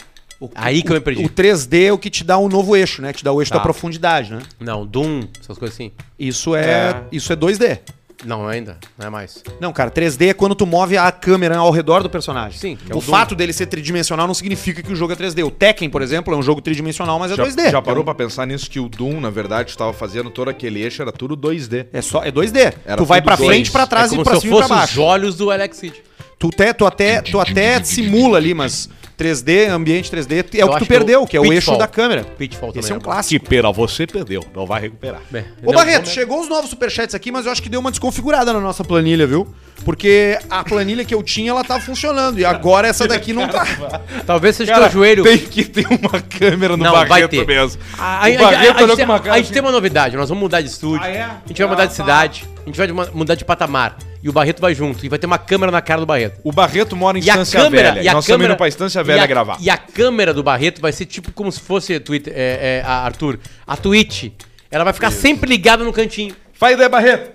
Aí que eu me perdi. O 3D é o que te dá um novo eixo, né? Te dá o eixo Tá. da profundidade, né? Não, Doom, essas coisas assim. Isso é, É. isso é 2D. Não, ainda. Não é mais. Não, cara, 3D é quando tu move a câmera ao redor do personagem. Sim, que é o o Doom. fato dele ser tridimensional não significa que o jogo é 3D. O Tekken, por exemplo, é um jogo tridimensional, mas é já, 2D. já parou pra pensar nisso que o Doom, na verdade, estava fazendo todo aquele eixo, era tudo 2D. É só é 2D. Era tu vai tudo pra dois. frente, pra trás é e como pra se eu cima e pra fosse os baixo. olhos do Alex Kidd. Tu, te, tu até tu até simula ali, mas 3D, ambiente 3D, é Eu o que tu perdeu, que é o eixo da câmera. Pitfall Esse também é um bom. clássico. pera, você perdeu. Não vai recuperar. Bem, Ô não, Barreto, vamos- chegou os novos superchats aqui, mas eu acho que deu uma desconfigurada na nossa planilha, viu? Porque a planilha que eu tinha, ela tava funcionando. E agora essa daqui não tá. [LAUGHS] Talvez seja Cara, teu joelho. Tem que ter uma câmera no Não, vai Barreto ter. mesmo. A, a, o a, a, Barreto a, olhou gente com uma tem- cara a gente tem uma novidade, nós vamos mudar de estúdio. Ah, é? A gente vai mudar de cidade. A gente vai mudar de patamar. E o Barreto vai junto. E vai ter uma câmera na cara do Barreto. O Barreto mora em E Estância câmera, Velha. e a Nós estamos câmera indo pra Estância e Velha a- gravar. E a câmera do Barreto vai ser tipo como se fosse Twitter, é, é, a Arthur, a Twitch. Ela vai ficar sempre ligada no cantinho, Faz ideia, Barreto.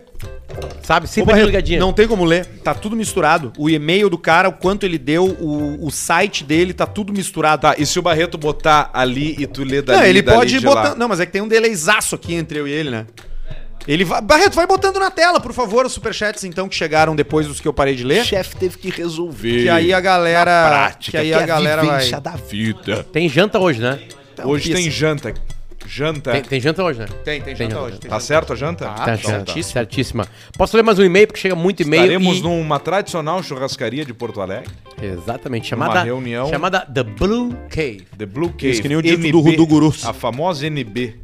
sabe? Ô, Sempre Barreto, ligadinha. não tem como ler, tá tudo misturado. O e-mail do cara, o quanto ele deu, o, o site dele, tá tudo misturado. Tá, e se o Barreto botar ali e tu lê dali não, ele dali pode de botar. lá? Não, mas é que tem um delayzaço aqui entre eu e ele, né? Ele vai... Barreto, vai botando na tela, por favor, os superchats então que chegaram depois dos que eu parei de ler. chefe teve que resolver. Que aí a galera. que aí a é galera vai. da vida. Tem janta hoje, né? Hoje isso. tem janta. Janta. Tem, tem janta hoje, né? Tem, tem Tem janta janta. hoje. tem Tá janta. certo a janta? Tá, Então certo, certíssima. Posso ler mais um e-mail, porque chega muito e-mail. Estaremos e- numa tradicional churrascaria de Porto Alegre. Exatamente, chamada, reunião. chamada The Blue Cave. The Blue Cave. Isso que nem o dito do Rudu Gurus. A famosa NB.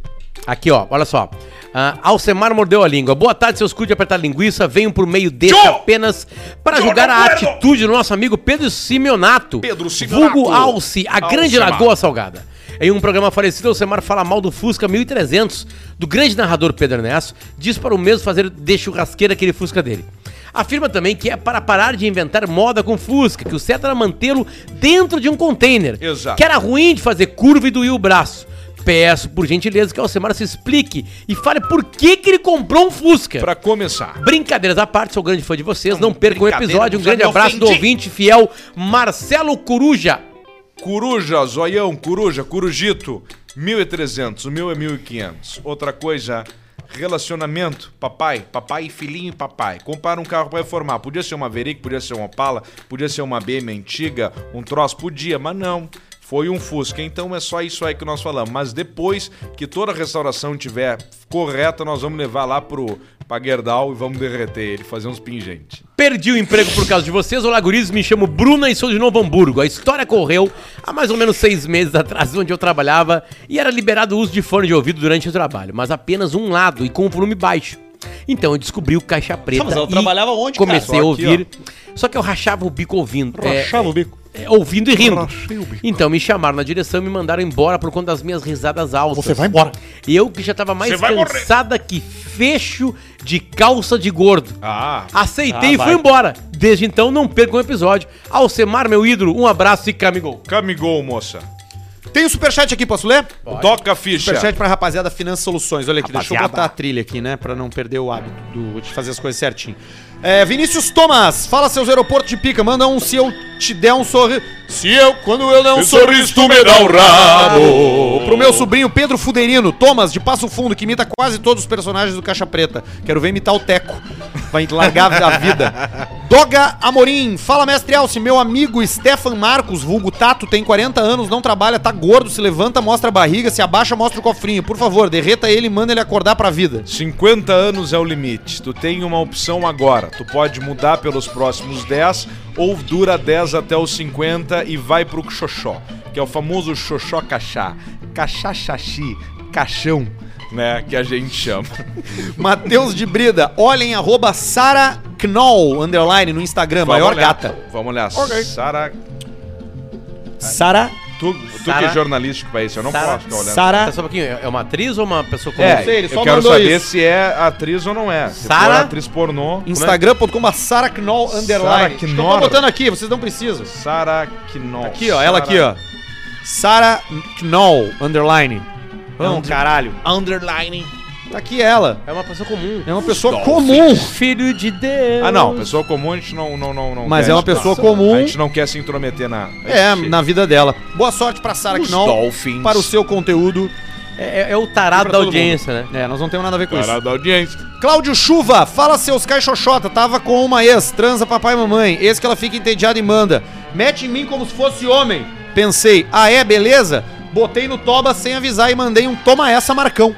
Aqui, ó, olha só. Ah, Alcemar mordeu a língua. Boa tarde, seus cu de apertar linguiça. Venho por meio deste apenas para julgar a puedo! atitude do nosso amigo Pedro Simeonato. Pedro Simeonato. Vulgo Alce, a grande Alcemar. Lagoa Salgada. Em um programa falecido, Alcemar fala mal do Fusca 1300, do grande narrador Pedro Ernesto, diz para o mesmo fazer de churrasqueira aquele Fusca dele. Afirma também que é para parar de inventar moda com Fusca, que o certo era mantê-lo dentro de um container. Exato. Que era ruim de fazer curva e doer o braço. Peço, por gentileza, que o Alcemar se explique e fale por que, que ele comprou um Fusca. Pra começar. Brincadeiras à parte, sou grande fã de vocês. Não percam o episódio. Um grande abraço do ouvinte fiel Marcelo Coruja. Coruja, zoião, coruja, corujito, 1.300, o meu é 1.500. Outra coisa, relacionamento, papai, papai, filhinho e papai. Compara um carro para reformar. Podia ser uma Veric, podia ser uma Opala, podia ser uma BM antiga, um troço, podia, mas não. Foi um Fusca, então é só isso aí que nós falamos. Mas depois que toda a restauração tiver correta, nós vamos levar lá pro Paguerdal e vamos derreter ele, fazer uns pingentes. Perdi o emprego por causa de vocês. Olá, guris. Me chamo Bruna e sou de Novo Hamburgo. A história correu há mais ou menos seis meses atrás, onde eu trabalhava e era liberado o uso de fone de ouvido durante o trabalho, mas apenas um lado e com o volume baixo. Então eu descobri o caixa preta. Tá, mas ela e trabalhava onde, cara? Comecei Só a aqui, ouvir. Só que eu rachava o bico ouvindo. Rachava É, o bico. É, ouvindo e rindo. Então me chamaram na direção e me mandaram embora por conta das minhas risadas altas. Você vai embora. E eu que já tava mais vai morrer. cansada que fecho de calça de gordo. Ah, Aceitei Ah, e vai. fui embora. Desde então, não percam um episódio. Alcemar, meu ídolo, um abraço e camigol. camigol, moça. Tem um superchat aqui, posso ler? Toca a ficha. Superchat pra rapaziada Finanças Soluções. Olha aqui, deixa eu Rapaziada. botar a trilha aqui, né? Pra não perder o hábito do- de fazer as coisas certinho. É, Vinícius Thomas, fala seus aeroportos de pica, manda um se eu te der um sorriso. Se eu, quando eu der um sorriso, tu me dá um rabo. Pro meu sobrinho Pedro Fuderino, Thomas, de Passo Fundo, que imita quase todos os personagens do Caixa Preta. Quero ver imitar o Teco. Vai largar a vida. [LAUGHS] Doga Amorim, fala mestre Alce, meu amigo Stefan Marcos, vulgo Tato, tem 40 anos, não trabalha, tá gordo, se levanta, mostra a barriga, se abaixa, mostra o cofrinho. Por favor, derreta ele e manda ele acordar pra vida. 50 anos é o limite. Tu tem uma opção agora. Tu pode mudar pelos próximos 10 ou dura 10 até os 50 e vai pro xoxó, que é o famoso xoxó cachá. Cachá xaxi, caixão, né, que a gente chama. [LAUGHS] Matheus de Brida, olhem arroba Sara Knoll, underline, no Instagram, maior olhar. gata. Vamos olhar. Sara, Sara, tu, tu que Sara- é jornalístico pra isso, eu não Sara- posso ficar olhando. Sara, Tá só um pouquinho, é é uma atriz ou uma pessoa comum? É, sei, ele eu só quero mandou saber isso. se é atriz ou não é. Se Sara- atriz pornô, instagram.com Sara Knoll, underline. Sara que Eu Knorr. botando aqui, vocês não precisam. Sara Knoll. Aqui, ó, ela aqui, ó. Sara Knoll, underline. Não, caralho. Underlining. Tá aqui ela. É uma pessoa comum. É uma pessoa comum. Filho de Deus. Ah, não, pessoa comum a gente não. não, não, não Mas quer é uma se- pessoa comum. A gente não quer se intrometer na. É, na vida dela. Boa sorte pra Sara Knoll Dolphins. para o seu conteúdo. É, é- é o tarado da audiência, né? É, nós não temos nada a ver com Parada isso. da audiência. Cláudio Chuva, fala seus caixoxota. Tava com uma ex, transa papai e mamãe. Ex que ela fica entediada e manda. Mete em mim como se fosse homem. Pensei, ah é, beleza? Botei no toba sem avisar e mandei um toma essa, Marcão.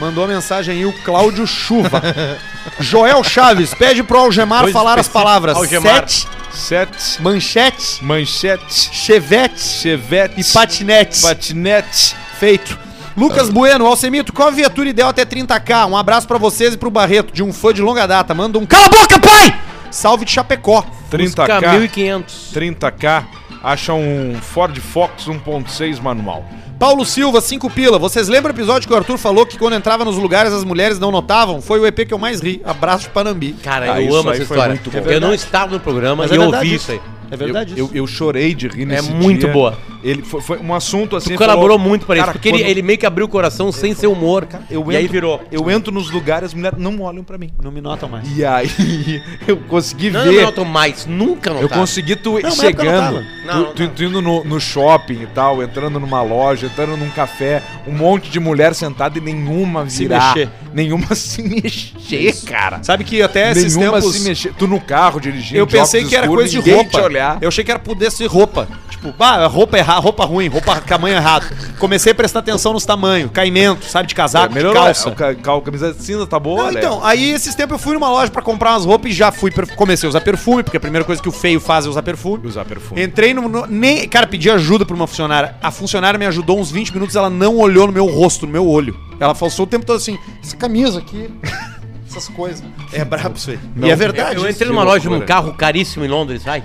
Mandou a mensagem aí o Cláudio Chuva. [LAUGHS] Joel Chaves, pede pro Algemar falar as palavras Algemar. sete, Sete, manchete, manchete, chevette chevette, e patinete. patinete. Feito. Lucas Bueno, Alcemito, qual a viatura ideal até 30k? Um abraço pra vocês e pro Barreto, de um fã de longa data. Manda um cala a boca, pai! Salve de Chapecó. 30k, 1500. 30k. Acha um Ford Fox 1.6 manual. Paulo Silva, 5 pila. Vocês lembram o episódio que o Arthur falou que quando entrava nos lugares as mulheres não notavam? Foi o EP que eu mais ri. Abraço de Panambi. Cara, Ah, eu isso amo essa história. eu É verdade. não estava no programa Mas e é eu verdade ouvi isso. aí. É verdade eu, isso. eu, eu chorei de rir nesse muito dia. boa. Ele foi, foi um assunto assim. Tu ele colaborou falou, muito pra isso, "Cara, porque ele, quando ele meio que abriu o coração sem ser humor. eu e aí entro- virou. Eu entro nos lugares, as mulheres não olham pra mim. Não me notam mais. E aí [LAUGHS] eu consegui Não, não ver. notam mais, nunca Eu notaram. consegui tu Não, eu chegando. Não, tu, não tu, tu indo no, no shopping e tal, entrando numa loja, entrando num café, um monte de mulher sentada e nenhuma Se virar, mexer. nenhuma [LAUGHS] se mexer, cara. Sabe que até esses nenhuma tempos... se mexer. Tu no carro dirigindo, Eu pensei que era escuros, coisa de roupa. Eu achei que era poder ser roupa. Tipo, bah, roupa errada, roupa ruim, roupa tamanho errado. Comecei a prestar atenção nos tamanhos, caimento, sabe, de casaco, de melhorou. calça. A, ca- ca- camisa cinza tá boa, Não, Léo? então, aí esses tempos eu fui numa loja pra comprar umas roupas e já fui, comecei a usar perfume, porque a primeira coisa que o feio faz é usar perfume. Usar perfume. Entrei no, no- nem, cara, pedi ajuda pra uma funcionária. A funcionária me ajudou uns 20 minutos, ela não olhou no meu rosto, no meu olho. Ela falou o tempo todo assim, essa camisa aqui, [LAUGHS] essas coisas. É brabo isso aí. Não, e é verdade. Eu isso. entrei numa loja de um carro caríssimo em Londres, vai.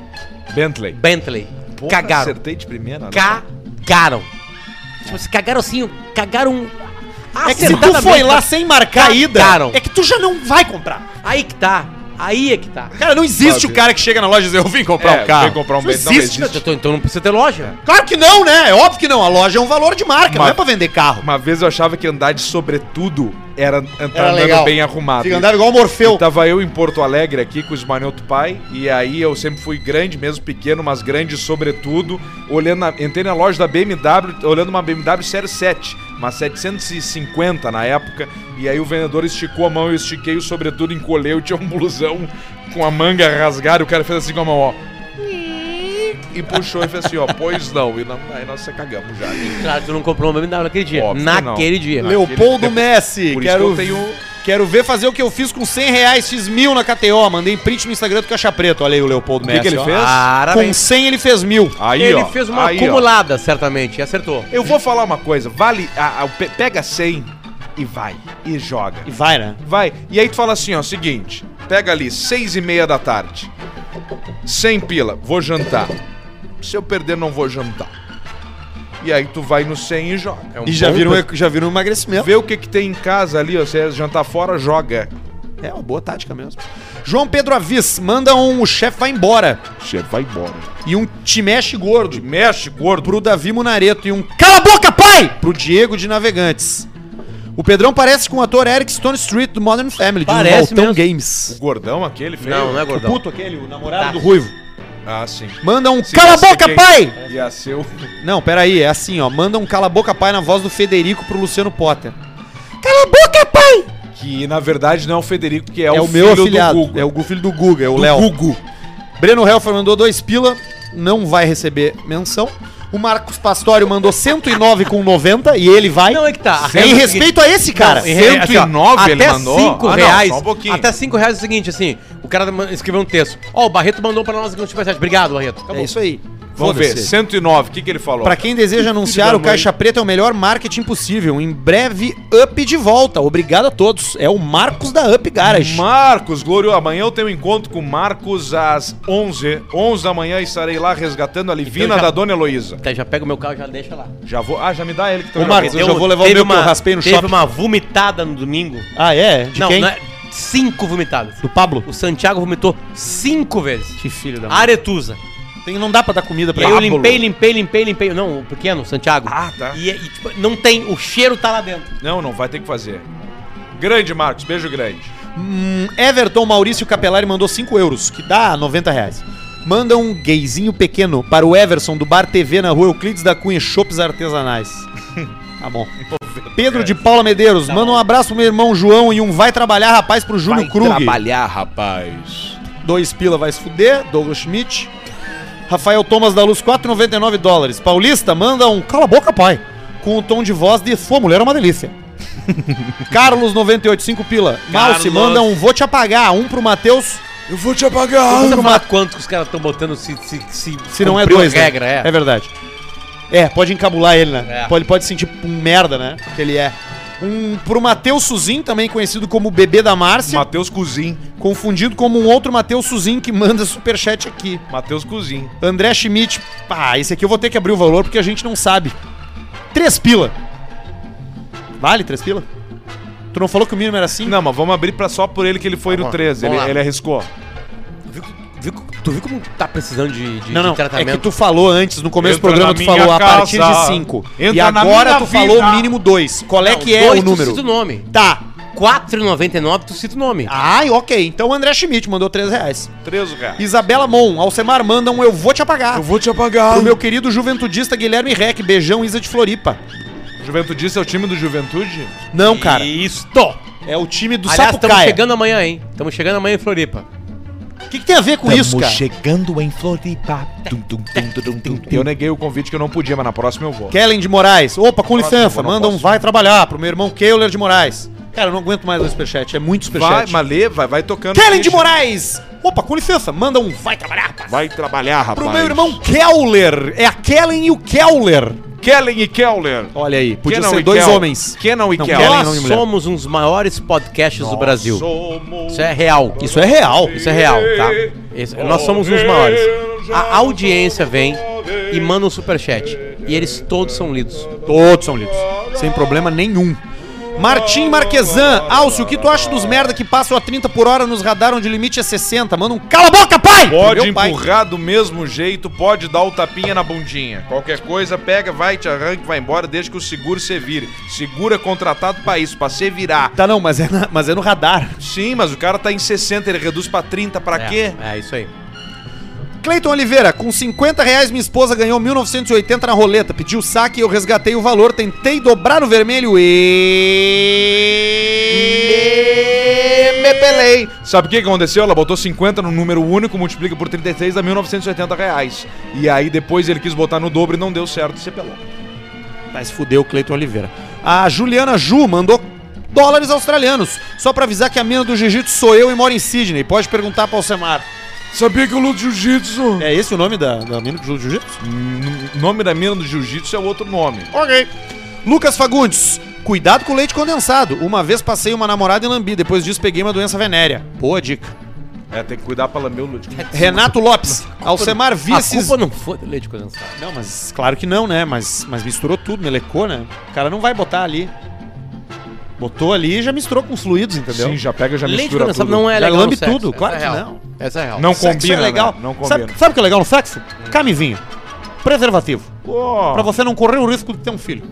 Bentley. Bentley. Porra, cagaram. Acertei de primeira. né? Cagaram. Tipo, se cagaram assim, cagaram. É que se tu foi lá sem marcar a ida, é que tu já não vai comprar. Aí que tá. Aí é que tá. Cara, não existe Sabe? o cara que chega na loja e diz, eu vim comprar É, um carro. vem comprar um Não Bentley, não existe. existe. Então, então não precisa ter loja. Claro que não, né? É óbvio que não. A loja é um valor de marca, não Mas- é pra vender carro. Uma vez eu achava que andar de sobretudo era entrar Era andando legal. bem arrumado. Fica andando igual o Morfeu. E tava eu em Porto Alegre aqui com o Esmanioto Pai, e aí eu sempre fui grande, mesmo pequeno, mas grande sobretudo, olhando na- entrei na loja da BMW, olhando uma BMW Série 7, uma 750 na época, e aí o vendedor esticou a mão, eu estiquei o sobretudo, encolheu, tinha um blusão com a manga rasgada, e o cara fez assim com a mão, ó. E puxou e fez assim, ó, pois não. E não, aí nós se cagamos já. Claro, tu não comprou uma BMW naquele dia. Óbvio que naquele não. dia. Leopoldo Messi. Por isso quero, que eu tenho- quero ver fazer o que eu fiz com 100 reais X mil na KTO. Mandei print no Instagram do Caixa Preto. Olha aí o Leopoldo O que Messi. que ele ó. fez? Com Parabéns. 100 ele fez mil. Aí, Ele ó, fez uma aí, ó. acumulada, certamente, e acertou. Eu vou falar uma coisa, vale, a- a- pe- pega 100 e vai, e joga. E vai, né? Vai, e aí tu fala assim, ó, seguinte, pega ali, seis e meia da tarde, 100 pila, vou jantar. Se eu perder, não vou jantar. E aí tu vai no 100 e joga. É um E já viram, pre- já viram um emagrecimento. Vê o que que tem em casa ali, ó, é jantar fora, joga. É uma boa tática mesmo. João Pedro Avis, manda um o chefe vai embora. Chefe, vai embora. E um te mexe gordo. Mexe, gordo. Pro Davi Munareto. E um cala a boca, pai! Pro Diego de Navegantes. O Pedrão parece com o ator Eric Stone Street do Modern Family, Parece do Valtão mesmo. O Games. gordão aquele, feio. Não, não é O gordão. puto aquele, o namorado Tá. do Ruivo. Ah, sim. Manda um Se cala a boca, quem? pai! Ia ser o... Não, peraí, é assim, ó. Manda um cala a boca, pai na voz do Federico pro Luciano Potter. Cala a boca, pai! Que, na verdade, não é o Federico, que é, É, o, o meu filho afilhado. do Google. É o filho do Guga, é o Léo. Gugu. Breno Helfer mandou dois pila, não vai receber menção. O Marcos Pastório mandou 109 com 90 e ele vai. Não, é que tá. É em respeito a esse cara. Não, em re- assim, ó, 109 ele até mandou? 5 Ah, não, reais. só um pouquinho. até 5 reais é o seguinte, assim, o cara escreveu um texto. Ó, o Barreto mandou pra nós aqui no Superchat. Obrigado, Barreto. Acabou. É isso aí. Vamos ver, Foda-se. 109, o que, que ele falou? Pra quem deseja anunciar, o Caixa Preta é o melhor marketing possível. Em breve, Up de volta. Obrigado a todos. É o Marcos da Up Garage. Marcos, Glório, amanhã eu tenho um encontro com o Marcos às 11. 11 da manhã estarei lá resgatando a Livina Então já- da Dona Heloísa. Até já pega o meu carro e já deixa lá. Já vou. Ah, já me dá ele que Ô, já Marcos, eu já vou levar o teve meu que eu raspei no teve shopping. uma vomitada no domingo. Ah, é? De não, quem? não é. Cinco vomitadas. Do Pablo? O Santiago vomitou cinco vezes. Que filho da mãe. Aretusa. Tem, não dá pra dar comida pra aí eu limpei, limpei, limpei, limpei. Não, o pequeno, Santiago. Ah, tá. E, e, tipo, não tem, o cheiro tá lá dentro. Não, não, vai ter que fazer. Grande, Marcos, beijo grande. Hum, Everton Maurício Capelari mandou 5 euros, que dá 90 reais. Manda um gayzinho pequeno para o Everson do Bar TV na rua Euclides da Cunha, Shops Artesanais. [LAUGHS] Tá bom. Pedro de Paula Medeiros, manda um abraço pro meu irmão João e um vai trabalhar, rapaz, pro Júlio Krug. trabalhar, rapaz. Dois pila vai se fuder, Douglas Schmidt. Rafael Thomas da Luz, 4,99 dólares. Paulista, manda um cala a boca, pai. Com o tom de voz de sua mulher é uma delícia. [LAUGHS] Carlos, 98, 5 pila. Malce, Carlos. manda um vou te apagar. Um pro Matheus, Eu vou te apagar. Não falar quanto que os caras estão botando se, se, se, se não é dois, né? regra, é. É verdade. É, pode encabular ele, né? É. Pode, pode sentir um merda, né? Que ele é. Um pro Matheus Suzin, também conhecido como Bebê da Márcia, Matheus Cozin. confundido como um outro Matheus Suzin que manda superchat aqui. Matheus Cozin. André Schmidt, pá, esse aqui eu vou ter que abrir o valor porque a gente não sabe. Três pila. Vale três pila? Tu não falou que o mínimo era assim? Não, mas vamos abrir pra só por ele que ele foi no Vamos lá, 13. Ele, lá. ele arriscou. Viu, viu, tu viu como tá precisando de, de, Não, de não, é tratamento? que tu falou antes, no começo Entra do programa, tu falou a partir casa, de 5. E agora tu falou vida. mínimo 2. Qual é Não, que é dois, o número? Tu cita o nome. Tá. 4,99 tu cita o nome. Ai, ok. Então o André Schmidt mandou 3 reais. 13 reais. Isabela Mon, Alcemar manda um Eu Vou Te Apagar. vou te apagar. Pro meu querido juventudista Guilherme Rec. Beijão, Isa de Floripa. Juventude é o time do Juventude? Não, cara. Isso. É o time do Aliás, estamos Sapucaia. chegando amanhã, hein? Estamos chegando amanhã em Floripa. O que, que tem a ver com isso, cara? chegando em Floripa. Tum, tum, tum. Eu neguei o convite que eu não podia, mas na próxima eu vou. Kellen de Moraes. Opa, com licença. Manda um vai trabalhar pro meu irmão Keuler de Moraes. Cara, eu não aguento mais o superchat. É muito Vai, superchat. mas lê, vai, vai tocando. Kellen de. Moraes. Opa, com licença. Manda um vai trabalhar, rapaz. Vai trabalhar, rapaz. Pro meu irmão Keuler. É a Kellen e o Keuler. Kellen e Keller. Olha aí, podia Kenan ser dois Kel. homens. Kenan e Não, Kel. Kellen Nós somos um dos maiores podcasts do Brasil. Somos Isso é real. Isso é real. Isso é real, tá? Esse- nós somos uns maiores. A audiência vem e manda um superchat. E eles todos são lidos. Todos são lidos. Sem problema nenhum. Martim Marquesan. Alcio, o que tu acha dos merda que passam a 30 por hora nos radar onde o limite é 60? Manda um cala a boca, pai! Pode Meu pai. empurrar do mesmo jeito, pode dar o tapinha na bundinha. Qualquer coisa, pega, vai, te arranca, vai embora, desde que o seguro se vire. Seguro é contratado pra isso, pra se virar. Tá, não, mas é, na- mas é no radar. Sim, mas o cara tá em 60, ele reduz pra 30, pra é, quê? É, isso aí. Cleiton Oliveira, com 50 reais minha esposa ganhou 1980 na roleta. Pediu saque e eu resgatei o valor. Tentei dobrar no vermelho e... Me pelei. Sabe o que aconteceu? Ela botou 50 no número único, multiplica por 36, dá 1.980 reais. E aí depois ele quis botar no dobro e não deu certo, você pelou. Tá, se fudeu o Cleiton Oliveira. A Juliana Ju mandou dólares australianos. Só pra avisar que a mina do jiu-jitsu sou eu e moro em Sydney. Pode perguntar pro Alcemar. Sabia que eu luto jiu-jitsu? É esse o nome da, da mina do jiu-jitsu? O nome da mina do jiu-jitsu é outro nome. Ok. Lucas Fagundes. Cuidado com o leite condensado. Uma vez passei uma namorada e lambi. Depois disso peguei uma doença venérea. Boa dica. É, tem que cuidar pra lamber o leite. Renato Lopes. [LAUGHS] Alcemar, vi A esses... culpa não foi do leite condensado. Não, mas claro que não, né? Mas, mas misturou tudo, melecou, né? O cara não vai botar ali. Botou ali e já misturou com os fluidos, entendeu? Sim, já pega, já leite mistura tudo. não é Já legal lambe no sexo. tudo, Essa claro é que real. não. Essa é real. Não Sexo combina, é legal. né? Não sabe, combina. sabe o que é legal no sexo? Camisinha. Preservativo. Pô, Pra você não correr o risco de ter um filho.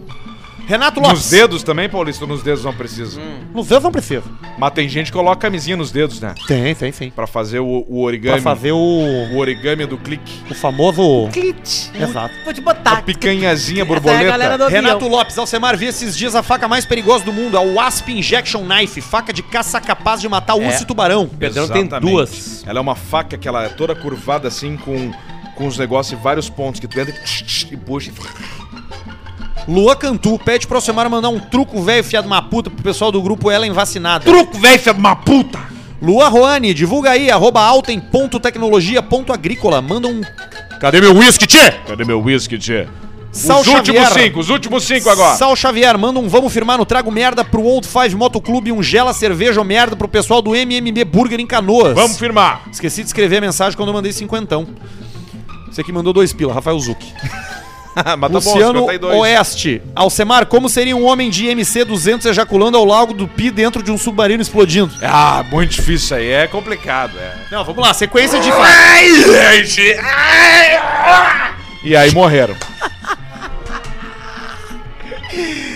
Renato Lopes. Nos dedos também, Paulista, nos dedos não precisa. Nos dedos não precisa. Mas tem gente que coloca camisinha nos dedos, né? Tem, tem, sim. Pra fazer o, o Pra origami. fazer o, O origami do clique. o famoso... Clit. Exato. Vou te botar. A picanhazinha Essa é a borboleta. galera do avião. Renato Lopes, Alcemar, vi esses dias a faca mais perigosa do mundo, a Wasp Injection Knife, faca de caça capaz de matar urso É. e tubarão. Pedrão tem Exatamente. duas. Ela é uma faca que ela é toda curvada assim, com, com os negócios em vários pontos, que tu entra e, tch, tch, e puxa. Lua Cantu pede pro Alcemar mandar um truco velho fiado uma puta pro pessoal do grupo Ellen Vacinada. Truco, velho, filha de uma puta! Lua Roane, divulga aí, arroba altem.tecnologia.agrícola. Manda um Cadê meu whisky, tchê? Cadê meu whisky, tchê? Sal os últimos cinco, os últimos cinco agora. Sal Xavier, manda um vamos firmar no Trago Merda pro Old Five Motoclube e um Gela Cerveja ou Merda pro pessoal do MMB Burger em Canoas. Vamos firmar. Esqueci de escrever a mensagem quando eu mandei cinquentão. Você que mandou dois pila, Rafael Zucchi. [LAUGHS] Mas tá bom, Luciano 52. Oeste. Alcemar, como seria um homem de MC200 ejaculando ao lago do Pi dentro de um submarino explodindo? Ah, muito difícil isso aí. É complicado, é. Não, vamos lá, sequência de fatos. E aí morreram.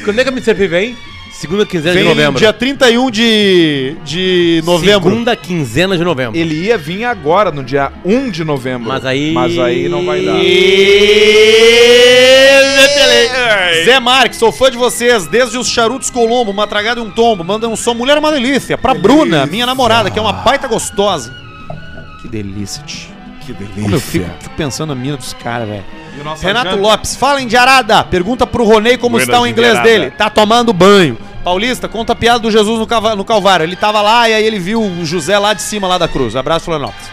Quando é que a Mr. vem? Segunda quinzena Vem de novembro. dia 31 de, de novembro. Segunda quinzena de novembro. Ele ia vir agora, no dia 1 de novembro. Mas aí- Mas aí não vai dar. Zé Marques, sou fã de vocês, desde os charutos Colombo, uma tragada e um tombo. Manda um som Mulher é uma delícia. Pra Bruna, minha namorada, que é uma baita gostosa. Que delícia, tio. Que delícia. Como eu fico, fico pensando na mina dos caras, velho. Renato janta? Lopes, fala em Diarada. Pergunta pro Ronei como Buenas está o inglês Diarada. dele. Tá tomando banho. Paulista, conta a piada do Jesus no, Calvário. Ele tava lá e aí ele viu o José lá de cima, lá da cruz. Abraço, Florianópolis.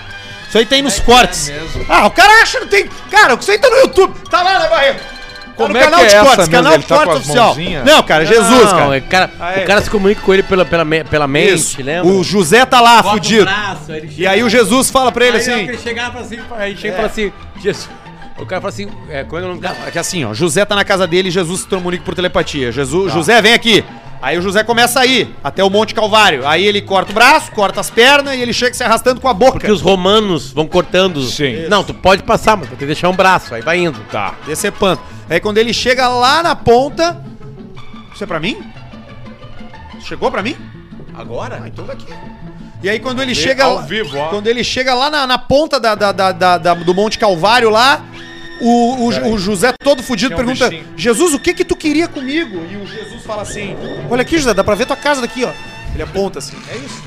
Isso aí tem nos cortes. mesmo. ah, o cara acha que tem. Cara, isso aí tá no YouTube. Tá lá, né, Barreto? Como no é que canal é de essa cortes, mesmo? canal Ele de tá com cortes as oficial. mãozinhas? Não, cara, Jesus, Não, cara. é, cara, Ah, é. O cara se comunica com ele pela, pela, me- pela mente, Isso. lembra? O José tá lá, Bota o fudido. braço, aí ele E aí o Jesus fala pra ele Aí, assim. ele chegava pra assim, aí chega e fala assim, Jesus. O cara fala assim, é, como é que é o nome do cara? É que assim, ó, José tá na casa dele e Jesus se comunica por telepatia. Jesus, José, vem aqui. Aí o José começa a ir até o Monte Calvário. Aí ele corta o braço, corta as pernas e ele chega se arrastando com a boca. Porque os romanos vão cortando. Sim. Não, tu pode passar, mas tu tem que deixar um braço, aí vai indo. Tá. Decepando. Aí quando ele chega lá na ponta. Isso é pra mim? Chegou pra mim? Agora? Ah, então daqui. E aí quando ele chega. ao lá- vivo, ó. Quando ele chega lá na, na ponta da, da- da- da- da- do Monte Calvário lá. O, o, o José todo fudido um pergunta: bichinho. Jesus, o que que tu queria comigo? E o Jesus fala assim: Olha aqui, José, dá pra ver tua casa daqui, ó. Ele aponta assim: É isso.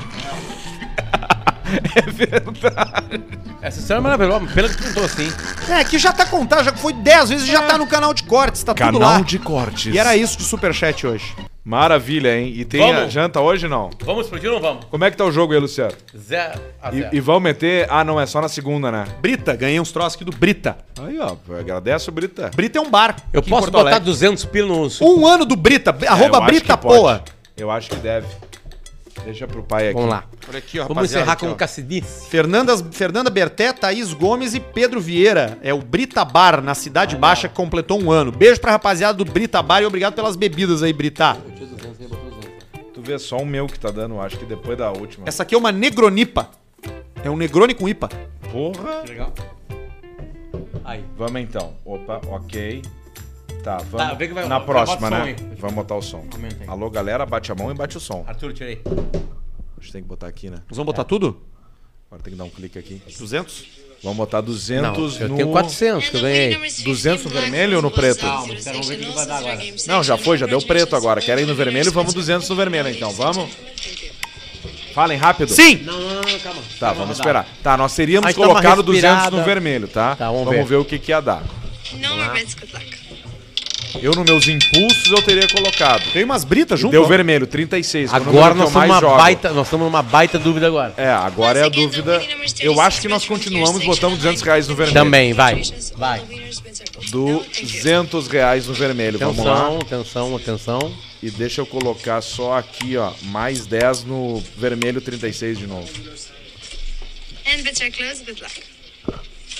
[LAUGHS] Essa história é maravilhosa, pena que tu contou assim. É, aqui já tá contado, já foi 10 vezes e já tá no canal de cortes, tá tudo lá. Canal de cortes. E era isso de superchat hoje. Maravilha, hein? E tem a Vamos. janta hoje não? Vamos explodir ou não vamos? Como é que tá o jogo aí, Luciano? Zé a zero. E, e vão meter. Ah, não, é só na segunda, né? Brita, ganhei uns troços aqui do Brita. Aí, ó, agradece o Brita. Brita é um bar. Eu posso botar Alegre. 200 pila no... Um ano do Brita, É, arroba acho Brita. Poa. Eu acho que deve. Deixa pro pai aqui. Vamos lá. Olha aqui, ó, Vamos encerrar aqui, com o Cacidice. Fernanda, Fernanda Berté, Thaís Gomes e Pedro Vieira. É o Brita Bar, na Cidade Baixa, que completou um ano. Beijo pra rapaziada do Brita Bar e obrigado pelas bebidas aí, Brita. Tu vê só o meu que tá dando, acho que depois da última. Essa aqui é uma Negronipa. É um Negroni com IPA. Porra! Legal. Aí. Vamos então. Opa, ok. Tá, vamos. Tá, vê que vai- Na próxima, né? aí. Vamos botar o som. Alô, galera, bate a mão e bate o som. Arthur, tirei. A gente tem que botar aqui, né? Nós vamos botar tudo? Agora tem que dar um clique aqui. 200? Vamos botar Não, 200 eu no... tenho 400 que eu ganhei. 200 no vermelho ou no preto? Calma, espera, vamos ver o que vai dar agora. Não, já foi, já deu preto agora. Querem no vermelho? Vamos 200 no vermelho, então. Vamos? Falem rápido. Sim! Não, não, não, calma. Tá, vamos esperar. Tá, nós teríamos uma colocado 200 no vermelho, tá? Tá, vamos vamos ver. ver o que que ia dar. More bets, good luck. Eu, nos meus impulsos, eu teria colocado. Tem umas britas junto. Deu vermelho, 36. que é o Agora nós estamos numa jogo. baita, nós estamos numa baita dúvida agora. É, agora é a dúvida. Eu acho que nós continuamos botando 200 reais no vermelho. Também, vai. Vai. 200 reais no vermelho, vamos lá. Atenção, atenção, atenção. E deixa eu colocar só aqui, ó, mais 10 no vermelho 36 de novo.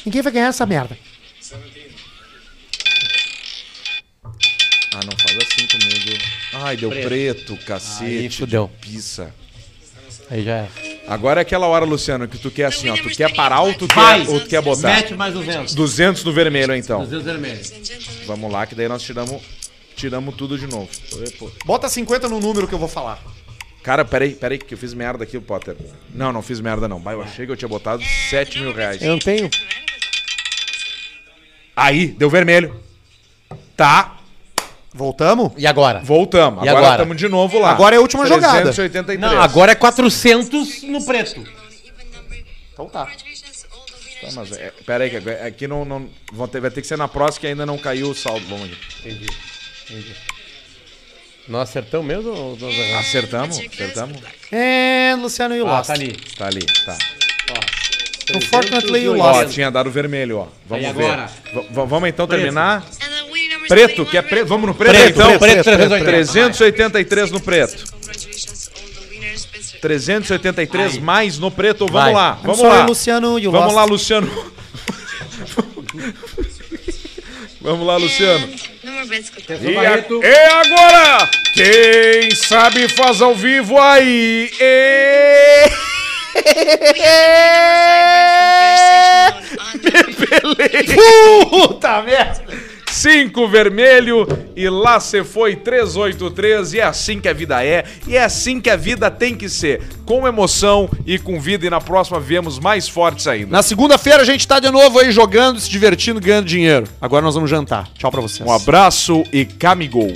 Ninguém vai ganhar essa merda. Ah, não faz assim comigo. Ai, deu preto, cacete. Aí fudeu. de Pizza. Aí já é. Agora é aquela hora, Luciano, que tu quer assim, ó. Tu quer parar ou tu Vai. quer, ou tu quer botar? Mete mais 200. 200 no vermelho, então. 200 vermelhos. Vamos lá, que daí nós tiramos, tiramos tudo de novo. Bota 50 no número que eu vou falar. Cara, peraí, peraí, que eu fiz merda aqui, Potter. Não, não fiz merda não. Eu achei que eu tinha botado 7 mil reais. Eu não tenho. Aí, deu vermelho. Tá, Voltamos? E agora? voltamos. E agora estamos de novo lá. Agora é a última jogada. 383. Não, agora é 400 no preto. Então tá. Tá, mas é, pera aí, que aqui não, não vão ter, vai ter que ser na próxima que ainda não caiu o saldo. Vamos aqui. Entendi. Entendi. Nós acertamos mesmo ou nós erramos? Acertamos? Acertamos? É, Luciano e o Ah, Lost. tá ali. Tá ali, tá. Unfortunately, you Ó, lost. tinha dado vermelho, ó. Vamos Aí ver. agora? V- vamos então terminar. Preto, 21 que é preto. Vamos no preto, Preto, então. preto, preto, 380. 383 no preto. Congratulations, all the winners. Bets are 383 mais no preto. Vamos Vai. lá, vamos sorry, lá. Luciano, Vamos lá, Luciano. vamos lá, Luciano. E, e agora? Quem sabe faz ao vivo aí? E... [LAUGHS] Puta merda. 5 vermelho e lá se foi 383 e é assim que a vida é e é assim que a vida tem que ser com emoção e com vida e na próxima viemos mais fortes ainda Na segunda-feira a gente tá de novo aí jogando, se divertindo, ganhando dinheiro. Agora nós vamos jantar. Tchau pra vocês. um abraço e camigol